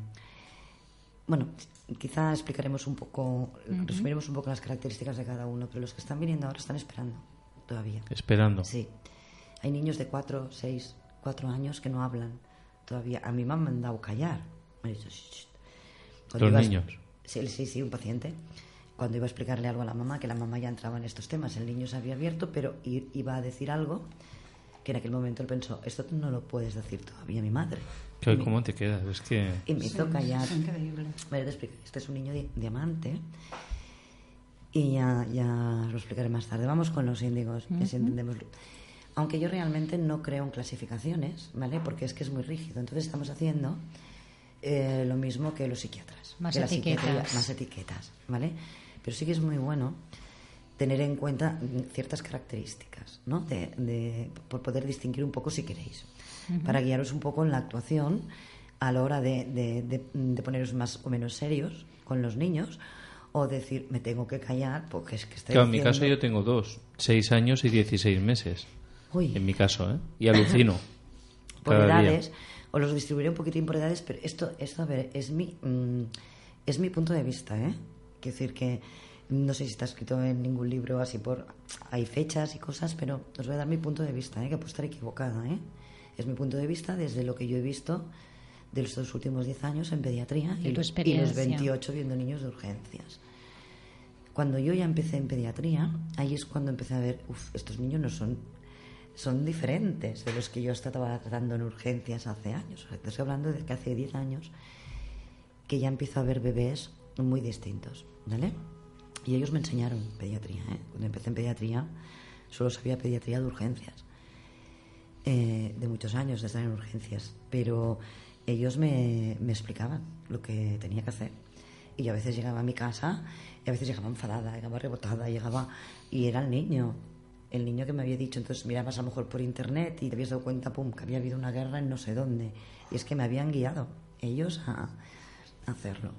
Bueno, quizá explicaremos un poco, resumiremos un poco las características de cada uno, pero los que están viniendo ahora están esperando todavía. Esperando. Sí. Hay niños de cuatro, seis, cuatro años que no hablan todavía. A mí me han mandado callar. Me han dicho, "Shh, shh". Los ibas- niños. Sí, sí, sí, un paciente. Cuando iba a explicarle algo a la mamá, que la mamá ya entraba en estos temas, el niño se había abierto, pero i- iba a decir algo que en aquel momento él pensó, esto tú no lo puedes decir todavía a mi madre. ¿Qué- Y me- ¿Cómo te quedas? Es que... y me hizo Sí, callar. es increíble. Vale, te explico. Este es un niño di- diamante. Y ya, ya lo explicaré más tarde. Vamos con los índigos, que si entendemos. Aunque yo realmente no creo en clasificaciones, ¿vale? Porque es que es muy rígido. Entonces estamos haciendo eh, lo mismo que los psiquiatras. Más etiquetas. más etiquetas, ¿vale? Pero sí que es muy bueno tener en cuenta ciertas características, ¿no? De, de- por poder distinguir un poco si queréis. Para guiaros un poco en la actuación a la hora de, de- de- de poneros más o menos serios con los niños o decir, me tengo que callar porque es que estoy Claro, en mi caso diciendo- yo tengo dos, seis años y 16 meses. Uy. En mi caso, ¿eh? Y alucino. por cada día. edades, os los distribuiré un poquitín por edades, pero esto, esto a ver, es mi, mm, es mi punto de vista, ¿eh? Quiero decir que no sé si está escrito en ningún libro así por... Hay fechas y cosas, pero os voy a dar mi punto de vista, ¿eh? Que puedo estar equivocada, ¿eh? Es mi punto de vista desde lo que yo he visto de estos últimos 10 años en pediatría y, los- y los experiencia. 28 viendo niños de urgencias. Cuando yo ya empecé en pediatría, ahí es cuando empecé a ver, uff, estos niños no son son diferentes de los que yo estaba tratando en urgencias hace años. Estoy hablando de que hace 10 años que ya empiezo a ver bebés muy distintos, ¿vale? Y ellos me enseñaron pediatría, ¿eh? Cuando empecé en pediatría solo sabía pediatría de urgencias, eh, de muchos años de estar en urgencias, pero ellos me, me explicaban lo que tenía que hacer. Y yo a veces llegaba a mi casa y a veces llegaba enfadada, llegaba rebotada, llegaba... Y era el niño, el niño que me había dicho. Entonces mirabas a lo mejor por internet y te habías dado cuenta, pum, que había habido una guerra en no sé dónde. Y es que me habían guiado ellos a, hacerlo.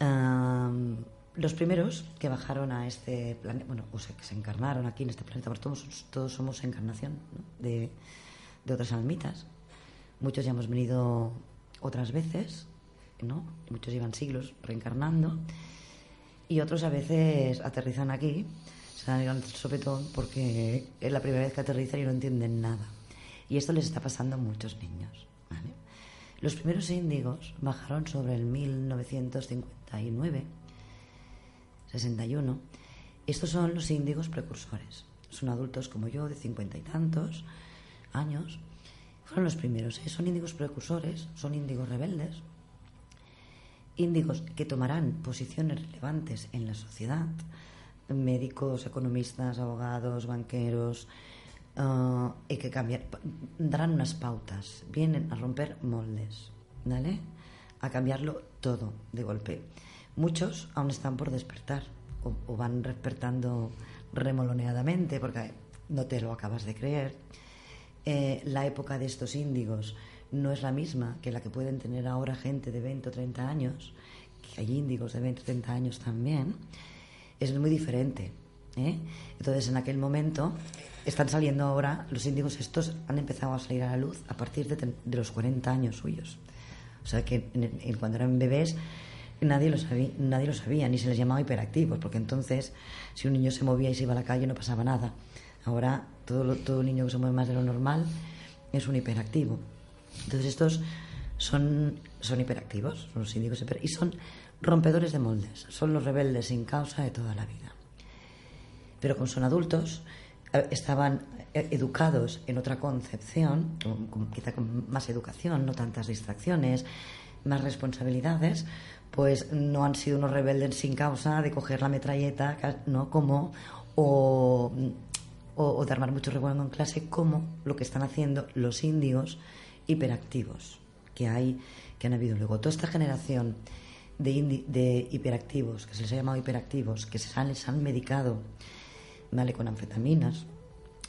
Am, los primeros que bajaron a este planeta, bueno, o sea, que se encarnaron aquí en este planeta, porque todos, todos somos encarnación ¿no? de, de otras almitas. Muchos ya hemos venido otras veces, ¿no? Muchos llevan siglos reencarnando. Y otros a veces aterrizan aquí, se dan el sopetón porque es la primera vez que aterrizan y no entienden nada. Y esto les está pasando a muchos niños. ¿vale? Los primeros índigos bajaron sobre el 1959, 61. Estos son los índigos precursores. Son adultos como yo, de cincuenta y tantos años. Fueron los primeros. ¿eh? Son índigos precursores, son índigos rebeldes, índigos que tomarán posiciones relevantes en la sociedad, médicos, economistas, abogados, banqueros, ah, y que cambiar, darán unas pautas, vienen a romper moldes, ¿vale? A cambiarlo todo de golpe. Muchos aún están por despertar o, o van despertando remoloneadamente porque no te lo acabas de creer. Eh, la época de estos índigos no es la misma que la que pueden tener ahora gente de 20 o 30 años, que hay índigos de 20 o 30 años también, es muy diferente. ¿eh? Entonces, en aquel momento, están saliendo ahora, los índigos estos han empezado a salir a la luz a partir de, de los 40 años suyos. O sea que en- cuando eran bebés nadie lo, sabía, nadie lo sabía, ni se les llamaba hiperactivos, porque entonces si un niño se movía y se iba a la calle no pasaba nada. Ahora todo, lo- todo niño que se mueve más de lo normal es un hiperactivo. Entonces estos son, son hiperactivos, son los índigos hiper- y son rompedores de moldes, son los rebeldes sin causa de toda la vida. Pero como son adultos, eh, estaban educados en otra concepción, con- con- quizá con más educación, no tantas distracciones, más responsabilidades, pues no han sido unos rebeldes sin causa de coger la metralleta, ¿no? Como, o, o, o de armar mucho revuelo en clase, como lo que están haciendo los índigos hiperactivos que hay, que han habido luego. Toda esta generación de hiperactivos, que se les ha llamado hiperactivos, que se han, les han medicado, ¿vale? Con anfetaminas,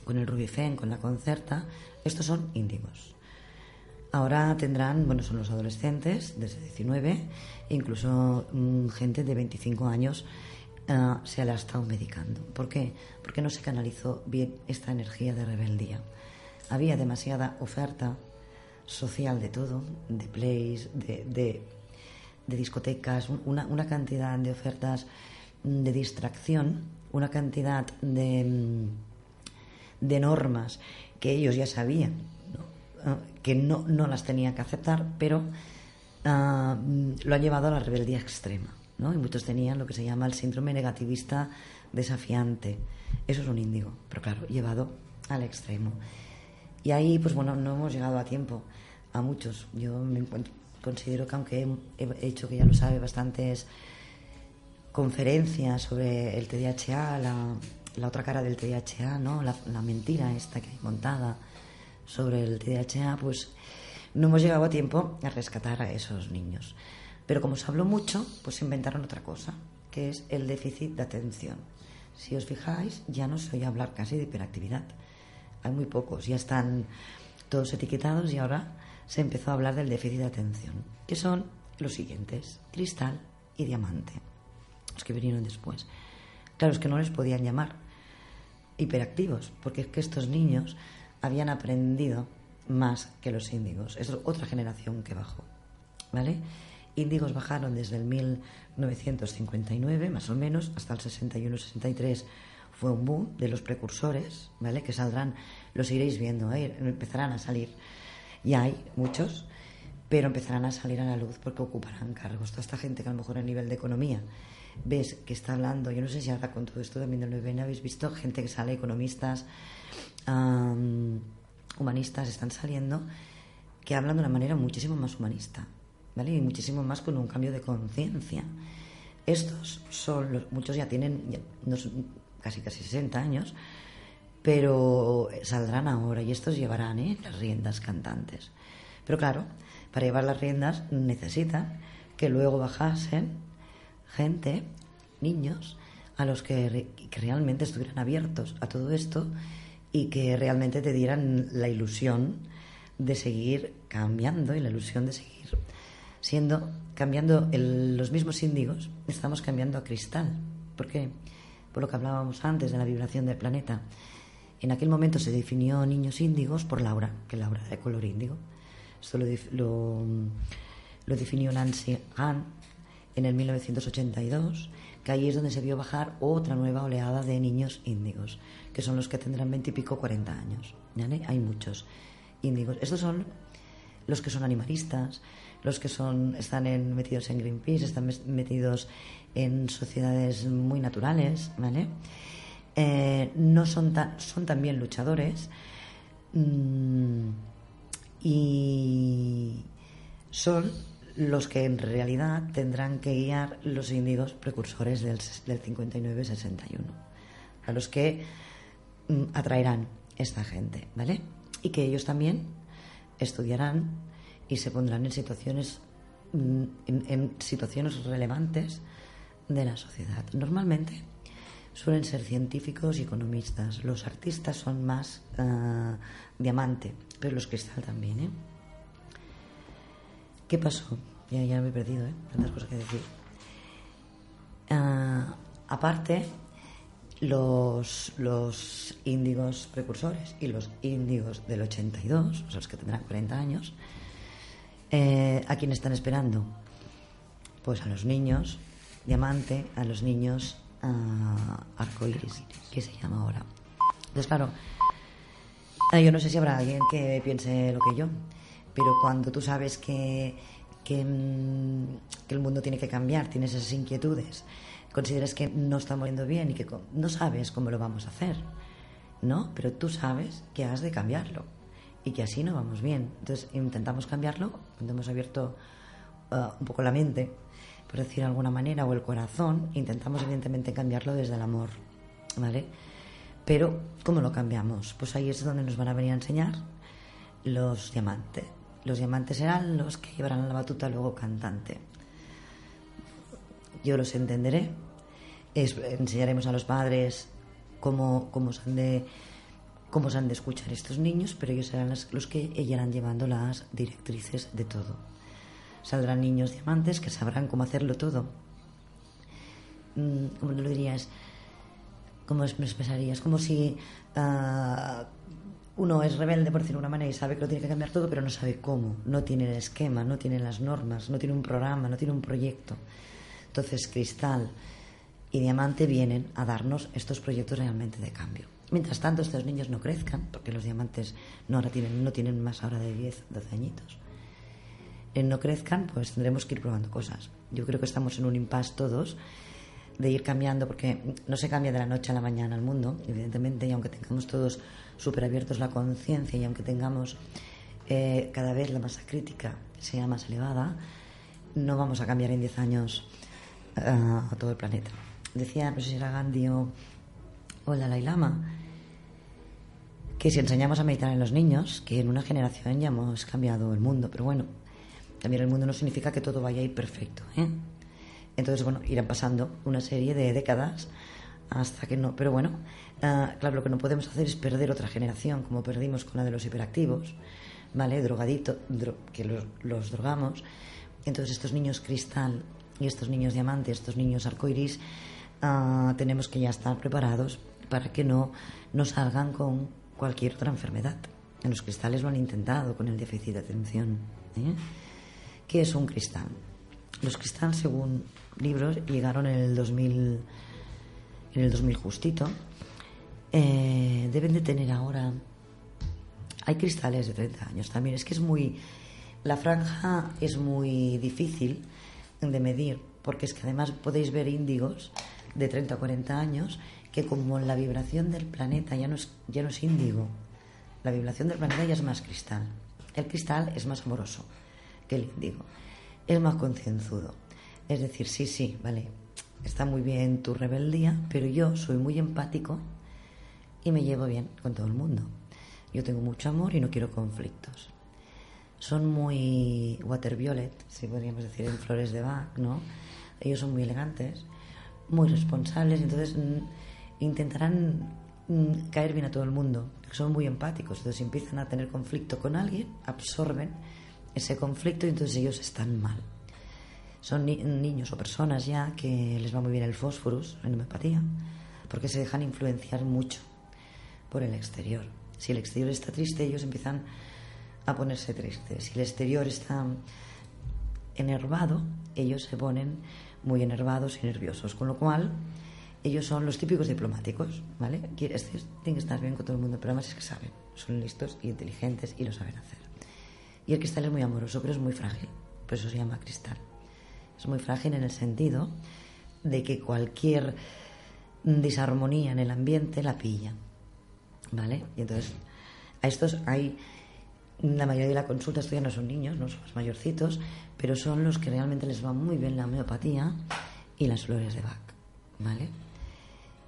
con el Rubifen, con la Concerta, estos son índigos. Ahora tendrán, bueno, son los adolescentes, desde 19, incluso mm, gente de 25 años ah, se la ha estado medicando. ¿Por qué? Porque no se canalizó bien esta energía de rebeldía. Había demasiada oferta social de todo, de plays, de, de- de discotecas, un- una, una cantidad de ofertas mm, de distracción, una cantidad de, mm, de normas que ellos ya sabían. Ah, que no, no las tenían que aceptar, pero mm, lo han llevado a la rebeldía extrema. ¿no? Y muchos tenían lo que se llama el síndrome negativista desafiante. Eso es un índigo, pero claro, llevado al extremo. Y ahí, pues bueno, no hemos llegado a tiempo a muchos. Yo me considero que aunque he, he hecho, que ya lo sabe, bastantes conferencias sobre el TDAH, la, la otra cara del TDAH, ¿no? La, la mentira esta que hay montada sobre el TDAH, pues no hemos llegado a tiempo a rescatar a esos niños. Pero como se habló mucho, pues inventaron otra cosa, que es el déficit de atención. Si os fijáis, ya no se oye hablar casi de hiperactividad. Hay muy pocos, ya están todos etiquetados y ahora se empezó a hablar del déficit de atención, que son los siguientes, cristal y diamante, los que vinieron después. Claro, es que no les podían llamar hiperactivos, porque es que estos niños habían aprendido más que los índigos. Es otra generación que bajó, ¿vale? Índigos bajaron desde el 1959, más o menos, hasta el 61-63. Fue un boom de los precursores, ¿vale? Que saldrán, los iréis viendo, ¿eh? empezarán a salir. Y hay muchos. pero empezarán a salir a la luz porque ocuparán cargos. Toda esta gente que a lo mejor a nivel de economía ves que está hablando, yo no sé si ahora con todo esto también del 9 habéis visto gente que sale, economistas, am, humanistas, están saliendo, que hablan de una manera muchísimo más humanista, ¿vale? Y muchísimo más con un cambio de conciencia. Estos son los, muchos ya tienen ya no son- casi casi 60 años, pero saldrán ahora y estos llevarán ¿eh? las riendas cantantes. Pero claro, para llevar las riendas necesitan que luego bajasen gente, niños, a los que, re- que realmente estuvieran abiertos a todo esto y que realmente te dieran la ilusión de seguir cambiando y la ilusión de seguir siendo, cambiando el- los mismos índigos, estamos cambiando a cristal. ¿Por qué? Por lo que hablábamos antes de la vibración del planeta. En aquel momento se definió niños índigos por Laura, que Laura era de color índigo. Esto lo, lo, lo definió Nancy Hahn en el 1982, que ahí es donde se vio bajar otra nueva oleada de niños índigos, que son los que tendrán 20 y pico, 40 años. ¿vale? Hay muchos índigos. Estos son los que son animalistas, los que son, están metidos en Greenpeace, están metidos en sociedades muy naturales, ¿vale? Eh, no son, ta- son también luchadores mm, y son los que en realidad tendrán que guiar los índigos precursores del, del 59-61, a los que mm, atraerán esta gente, ¿vale? Y que ellos también estudiarán y se pondrán en situaciones mm, en situaciones relevantes de la sociedad. Normalmente suelen ser científicos y economistas. Los artistas son más ah, diamante, pero los cristal también, ¿eh? ¿Qué pasó? Ya, ya me he perdido, ¿eh? Tantas cosas que decir. Ah, aparte, los, los índigos precursores y los índigos del 82, o sea, los que tendrán 40 años, eh, ¿a quién están esperando? Pues a los niños diamante, a los niños ah, arcoíris, que se llama ahora. Entonces, claro, eh, yo no sé si habrá alguien que piense lo que yo, pero cuando tú sabes que, que, mm, que el mundo tiene que cambiar, tienes esas inquietudes, consideras que no estamos yendo bien y que no sabes cómo lo vamos a hacer, ¿no? Pero tú sabes que has de cambiarlo y que así no vamos bien. Entonces intentamos cambiarlo, cuando hemos abierto ah, un poco la mente, por decir de alguna manera, o el corazón, intentamos evidentemente cambiarlo desde el amor, ¿vale? Pero, ¿cómo lo cambiamos? Pues ahí es donde nos van a venir a enseñar los diamantes. Los diamantes serán los que llevarán la batuta luego cantante. Yo los entenderé. Enseñaremos a los padres cómo, cómo, se han de, cómo de escuchar estos niños, pero ellos serán los que irán llevando las directrices de todo. Saldrán niños diamantes que sabrán cómo hacerlo todo. Mm, ¿Cómo lo dirías? ¿Cómo me expresarías? Como si ah, uno es rebelde, por decirlo de una manera, y sabe que lo tiene que cambiar todo, pero no sabe cómo. No tiene el esquema, no tiene las normas, no tiene un programa, no tiene un proyecto. Entonces, Cristal y Diamante vienen a darnos estos proyectos realmente de cambio. Mientras tanto, estos niños no crezcan, porque los diamantes no, ahora tienen, no tienen más ahora de 10, 12 añitos. Eh, no crezcan, pues tendremos que ir probando cosas. Yo creo que estamos en un impasse todos de ir cambiando, porque no se cambia de la noche a la mañana el mundo, evidentemente, y aunque tengamos todos súper abiertos la conciencia y aunque tengamos eh, cada vez la masa crítica sea más elevada, no vamos a cambiar en 10 años ah, a todo el planeta. Decía, no sé si era Gandhi o, o el Dalai Lama, que si enseñamos a meditar en los niños, que en una generación ya hemos cambiado el mundo, pero bueno, cambiar el mundo no significa que todo vaya a ir perfecto, ¿eh? Entonces, bueno, irán pasando una serie de décadas hasta que no. Pero bueno, ah, claro, lo que no podemos hacer es perder otra generación, como perdimos con la de los hiperactivos, ¿vale? Drogadito, dro- que los, drogamos. Entonces, estos niños cristal y estos niños diamante, estos niños arcoiris, ah, tenemos que ya estar preparados para que no, no salgan con cualquier otra enfermedad. En los cristales lo han intentado con el déficit de atención. ¿eh? ¿Qué es un cristal? Los cristales, según libros, llegaron en el 2000, en el 2000 justito. Eh, deben de tener ahora... Hay cristales de 30 años también. Es que es muy, La franja es muy difícil de medir, porque es que además podéis ver índigos de 30 o 40 años que como la vibración del planeta ya no es, ya no es índigo, la vibración del planeta ya es más cristal. El cristal es más amoroso que el índigo, es más concienzudo. Es decir, sí, sí, vale, está muy bien tu rebeldía, pero yo soy muy empático y me llevo bien con todo el mundo. Yo tengo mucho amor y no quiero conflictos. Son muy water violet, si podríamos decir, en flores de Bach, ¿no? Ellos son muy elegantes, muy responsables, entonces mm, intentarán mm, caer bien a todo el mundo. Son muy empáticos, entonces empiezan a tener conflicto con alguien, absorben ese conflicto y entonces ellos están mal. Son ni- niños o personas ya que les va muy bien el fósforos en homeopatía, porque se dejan influenciar mucho por el exterior. Si el exterior está triste, ellos empiezan a ponerse tristes. Si el exterior está enervado, ellos se ponen muy enervados y nerviosos. Con lo cual, ellos son los típicos diplomáticos, ¿vale? Tienen que estar bien con todo el mundo, pero además es que saben, son listos y inteligentes y lo saben hacer. Y el cristal es muy amoroso, pero es muy frágil, por eso se llama cristal. Es muy frágil en el sentido de que cualquier disarmonía en el ambiente la pilla, ¿vale? Y entonces, a estos hay la mayoría de la consulta esto ya no son niños, no son los mayorcitos, pero son los que realmente les va muy bien la homeopatía y las flores de Bach, ¿vale?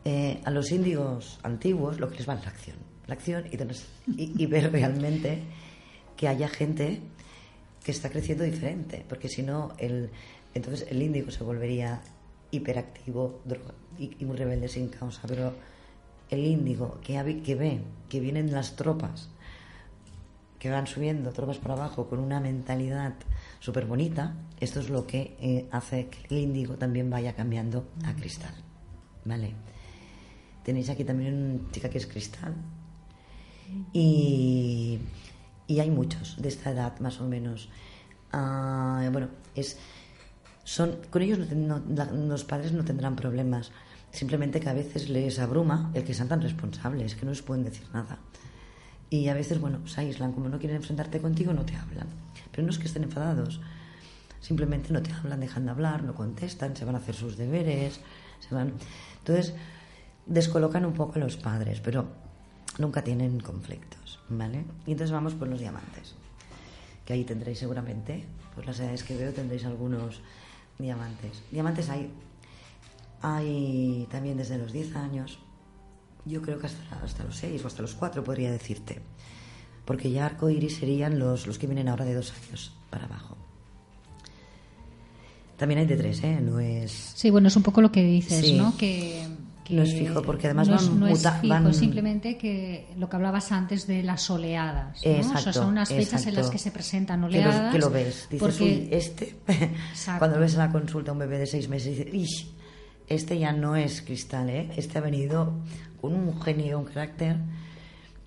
Eh, a los índigos antiguos lo que les va es la acción, la acción y, tener- y- y ver realmente que haya gente que está creciendo diferente, porque si no, el, entonces el índigo se volvería hiperactivo droga- y, y muy rebelde sin causa, pero el índigo que ve que vienen las tropas que van subiendo tropas para abajo con una mentalidad súper bonita, esto es lo que eh, hace que el índigo también vaya cambiando a cristal. ¿Vale? Tenéis aquí también una chica que es cristal. Y, y hay muchos de esta edad, más o menos. Ah, bueno, es, son, con ellos no no- los padres no tendrán problemas. Simplemente que a veces les abruma el que sean tan responsables, que no les pueden decir nada. Y a veces, bueno, se aíslan, como no quieren enfrentarte contigo, no te hablan. Pero no es que estén enfadados, simplemente no te hablan, dejan de hablar, no contestan, se van a hacer sus deberes, se van. Entonces, descolocan un poco a los padres, pero nunca tienen conflictos, ¿vale? Y entonces vamos por los diamantes, que ahí tendréis seguramente, por las edades que veo, tendréis algunos diamantes. Diamantes hay, hay también desde los 10 años, yo creo que hasta, hasta los 6 o hasta los 4 podría decirte. Porque ya arco iris serían los, los que vienen ahora de dos años para abajo. También hay de tres, ¿eh? No es. Sí, bueno, es un poco lo que dices, Sí. ¿no? Que, que No es fijo, porque además no es, van no es fijo, van- simplemente que lo que hablabas antes de las oleadas. ¿no? o sea, Exacto, son unas fechas en las que se presentan Que, oleadas. que lo ves. Dices, porque- uy, este. Cuando ves en la consulta a un bebé de seis meses, dices, "Ish, este ya no es cristal, ¿eh? Este ha venido con un genio, un carácter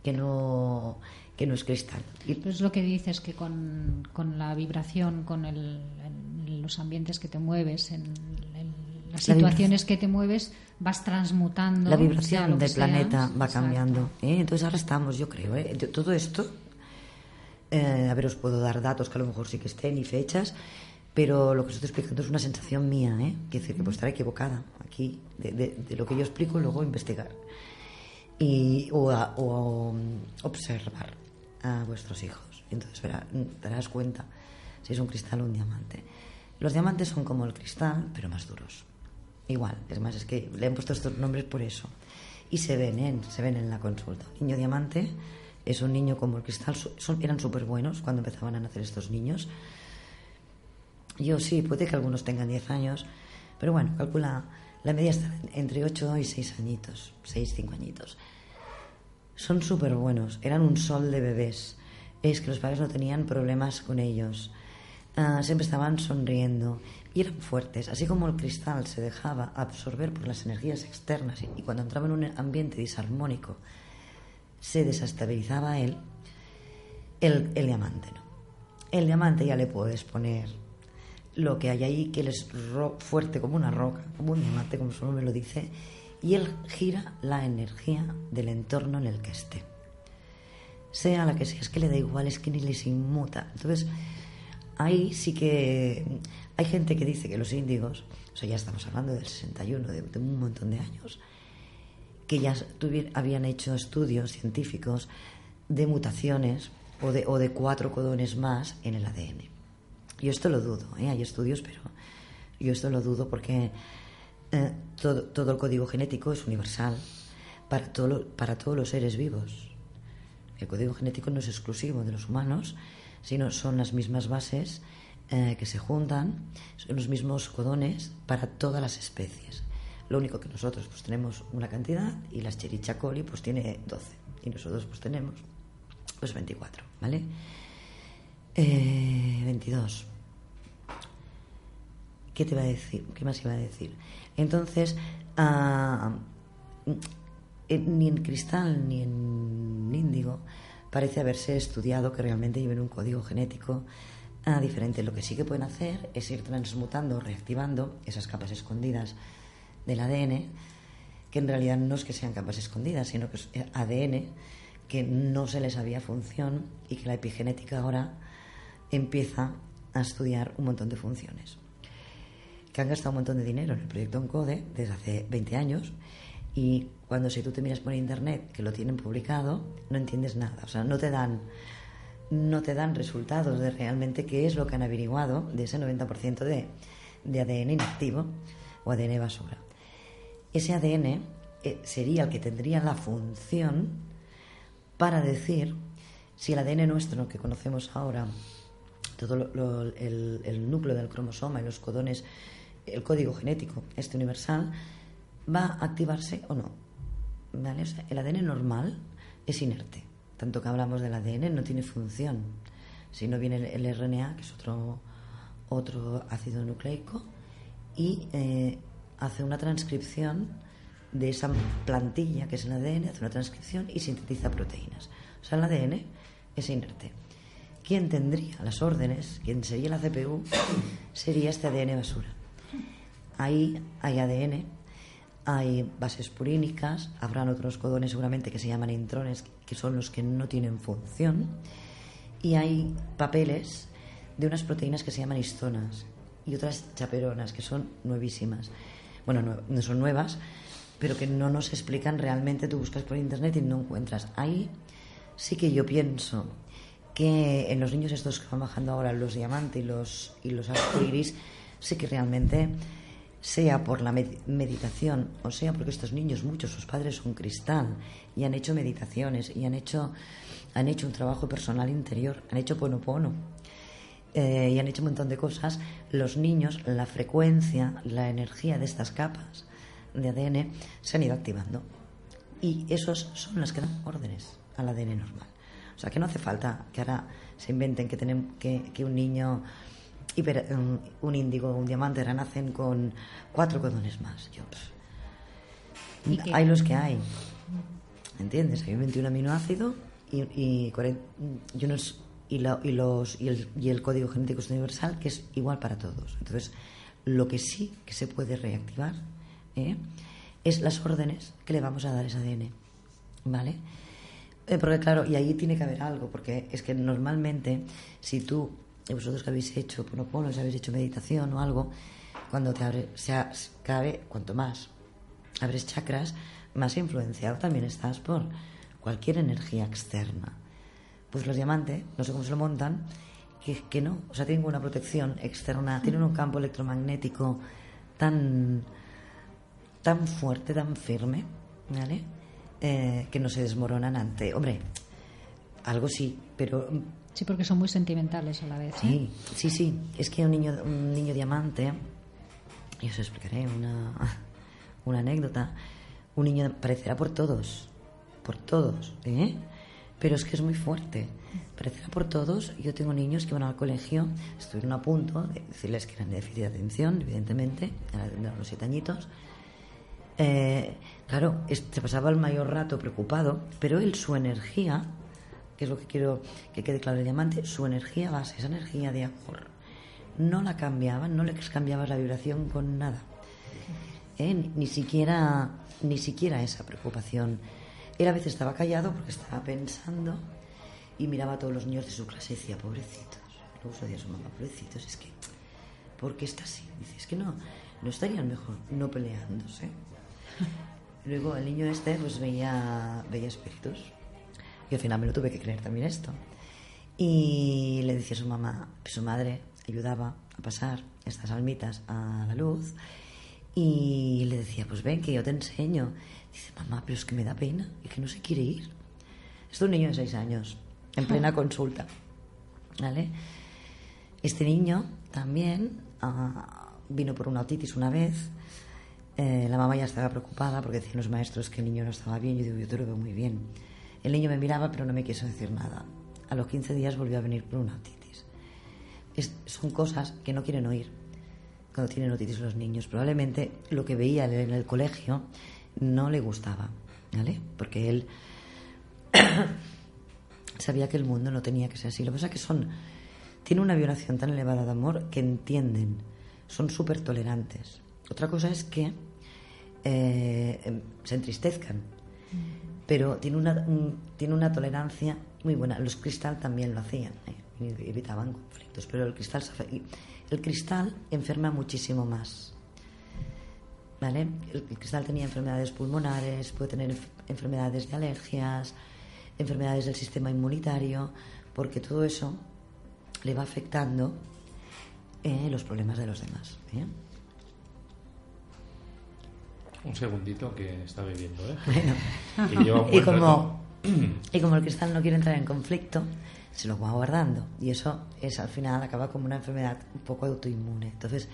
que no, que no es cristal. Y Pero es lo que dices, que con, con la vibración, con el, en los ambientes que te mueves, en las La situaciones que te mueves, vas transmutando. la vibración del planeta va cambiando. ¿eh? Entonces ahora estamos, yo creo, ¿eh? Todo esto, eh, a ver, os puedo dar datos que a lo mejor sí que estén y fechas, pero lo que os estoy explicando es una sensación mía, ¿eh? Decir que puedo estar equivocada aquí, de, de- de lo que yo explico, luego investigar. Y, o, a- o, observar a vuestros hijos. Entonces verá- te darás cuenta si es un cristal o un diamante. Los diamantes son como el cristal, pero más duros. Igual, es más, es que le han puesto estos nombres por eso. Y se ven, en, se ven en la consulta. Niño diamante es un niño como el cristal, son, eran súper buenos cuando empezaban a nacer estos niños. Yo sí, puede que algunos tengan 10 años, pero bueno, calcula, la media está entre 8 y 6 añitos, 6, 5 añitos. Son súper buenos, eran un sol de bebés. Es que los padres no tenían problemas con ellos. Ah, siempre estaban sonriendo y eran fuertes. Así como el cristal se dejaba absorber por las energías externas y, cuando entraba en un ambiente disarmónico se desestabilizaba él, el, diamante no. El diamante ya le puedes poner lo que hay ahí, que él es fuerte como una roca, como un diamante, como su nombre lo dice, y él gira la energía del entorno en el que esté. Sea la que sea, es que le da igual, es que ni les inmuta. Entonces, ahí sí que hay gente que dice que los índigos, o sea, ya estamos hablando del 61, de, de un montón de años, que ya habían hecho estudios científicos de mutaciones o de, o de cuatro codones más en el ADN. Yo esto lo dudo, ¿eh? hay estudios, pero yo esto lo dudo porque eh, todo, todo el código genético es universal para, todo para todos los seres vivos. El código genético no es exclusivo de los humanos, sino son las mismas bases eh, que se juntan, son los mismos codones para todas las especies. Lo único que nosotros pues tenemos una cantidad y la Escherichia coli pues tiene 12 y nosotros pues tenemos pues 24, ¿vale? Eh, 22. ¿Qué te iba a decir? ¿Qué más iba a decir? Entonces, ah, ni en cristal ni en índigo parece haberse estudiado que realmente lleven un código genético ah, diferente. Lo que sí que pueden hacer es ir transmutando, reactivando esas capas escondidas del ADN, que en realidad no es que sean capas escondidas, sino que es ADN que no se les sabía función y que la epigenética ahora empieza a estudiar un montón de funciones que han gastado un montón de dinero en el proyecto Encode desde hace 20 años y cuando si tú te miras por internet que lo tienen publicado no entiendes nada, o sea, no te dan no te dan resultados de realmente qué es lo que han averiguado de ese 90% de, de ADN inactivo o ADN basura. Ese ADN eh, sería el que tendría la función para decir si el ADN nuestro que conocemos ahora, todo lo- el, el núcleo del cromosoma y los codones, el código genético, este universal, va a activarse o no. ¿Vale? El ADN normal es inerte. Tanto que hablamos del ADN, no tiene función. Si no viene el, el RNA, que es otro, otro ácido nucleico, y eh, hace una transcripción de esa plantilla que es el ADN, hace una transcripción y sintetiza proteínas. O sea, el ADN es inerte. ¿Quién tendría las órdenes? ¿Quién sería la CPU? Sería este ADN basura. Ahí hay ADN, hay bases purínicas, habrán otros codones seguramente que se llaman intrones, que son los que no tienen función, y hay papeles de unas proteínas que se llaman histonas y otras chaperonas, que son nuevísimas. Bueno, no, no son nuevas, pero que no nos explican realmente. Tú buscas por internet y no encuentras. Ahí sí que yo pienso que en los niños estos que van bajando ahora, los diamantes y los, y los arcoiris, sí que realmente, sea por la med- meditación, o sea porque estos niños, muchos, sus padres son cristal y han hecho meditaciones y han hecho, han hecho un trabajo personal interior, han hecho ponopono eh, y han hecho un montón de cosas, los niños, la frecuencia, la energía de estas capas de ADN se han ido activando. Y esos son los que dan órdenes al ADN normal. O sea, que no hace falta que ahora se inventen que, tenemos, que, que un niño, hiper- un, un índigo un diamante ahora nacen con cuatro codones más. Yo, ¿Y hay los que hay. ¿Entiendes? Hay 21 aminoácidos y, y, 40 y unos y, la- y los y el, y el código genético es universal que es igual para todos. Entonces, lo que sí que se puede reactivar ¿eh? es las órdenes que le vamos a dar a ese ADN. ¿Vale? Eh, porque claro, y ahí tiene que haber algo, porque es que normalmente si tú, y vosotros que habéis hecho ponopono, si habéis hecho meditación o algo, cuando te abre, sea, cabe, cuanto más abres chakras, más influenciado también estás por cualquier energía externa. Pues los diamantes, no sé cómo se lo montan, que, que no, o sea, tienen una protección externa, tienen un campo electromagnético tan, tan fuerte, tan firme, ¿vale? Eh, que no se desmoronan ante, hombre, algo sí, pero Sí, porque son muy sentimentales a la vez. ¿eh? Sí, sí, sí. Es que un niño, un niño diamante, y os explicaré una, una anécdota. Un niño parecerá por todos, por todos, ¿eh? Pero es que es muy fuerte. Parecerá por todos. Yo tengo niños que van al colegio, estuvieron a punto de decirles que eran de déficit de atención, evidentemente, eran los siete añitos. Eh, claro, se pasaba el mayor rato preocupado, pero él, su energía, que es lo que quiero que quede claro el diamante, su energía base, esa energía de amor, no la cambiaban, no le cambiabas la vibración con nada. ¿Eh? Ni, siquiera, ni siquiera esa preocupación. Él a veces estaba callado porque estaba pensando y miraba a todos los niños de su clase y decía, pobrecitos, Luego se decía a su mamá, pobrecitos, es que, ¿por qué está así? Dice, es que no, no estarían mejor no peleándose. Luego el niño este pues veía, veía espíritus. Y al final me lo tuve que creer también esto. Y le decía a su mamá, su madre ayudaba a pasar estas almitas a la luz. Y le decía, pues ven que yo te enseño. Dice, mamá, pero es que me da pena y que no se quiere ir. Es un niño de seis años, en plena consulta. ¿Vale? Este niño también ah, vino por una otitis una vez. Eh, la mamá ya estaba preocupada porque decían los maestros que el niño no estaba bien. Yo digo, yo te lo veo muy bien. El niño me miraba, pero no me quiso decir nada. A los 15 días volvió a venir por una otitis. Son cosas que no quieren oír cuando tienen otitis los niños. Probablemente lo que veía en el colegio no le gustaba, ¿vale? Porque él sabía que el mundo no tenía que ser así. Lo que pasa es que son, tiene una vibración tan elevada de amor que entienden, son súper tolerantes. Otra cosa es que eh, em, se entristezcan, pero tiene una, un- tiene una tolerancia muy buena. Los cristal también lo hacían, ¿eh? evitaban conflictos, pero el cristal, el cristal enferma muchísimo más. ¿Vale? El, cristal tenía enfermedades pulmonares, puede tener enf- enfermedades de alergias, enfermedades del sistema inmunitario, porque todo eso le va afectando eh, los problemas de los demás. ¿eh? Un segundito que está bebiendo, ¿eh? Bueno, lleva y buen como, y como el cristal no quiere entrar en conflicto, se lo va guardando. Y eso es al final acaba como una enfermedad un poco autoinmune. Entonces,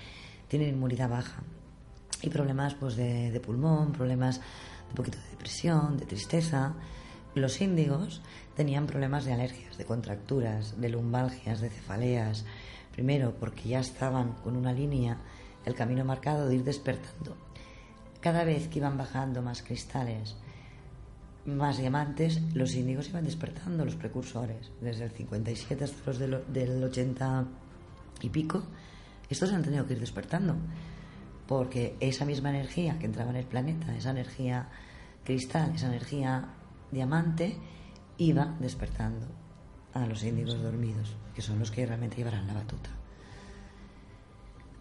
tienen inmunidad baja. Y problemas pues de, de pulmón, problemas de un poquito de depresión, de tristeza. Los índigos tenían problemas de alergias, de contracturas, de lumbalgias, de cefaleas. Primero, porque ya estaban con una línea, el camino marcado de ir despertando. Cada vez que iban bajando más cristales, más diamantes, los índigos iban despertando, los precursores. Desde el 57 hasta los del, del 80 y pico, estos han tenido que ir despertando. Porque esa misma energía que entraba en el planeta, esa energía cristal, esa energía diamante, iba despertando a los índigos dormidos, que son los que realmente llevarán la batuta.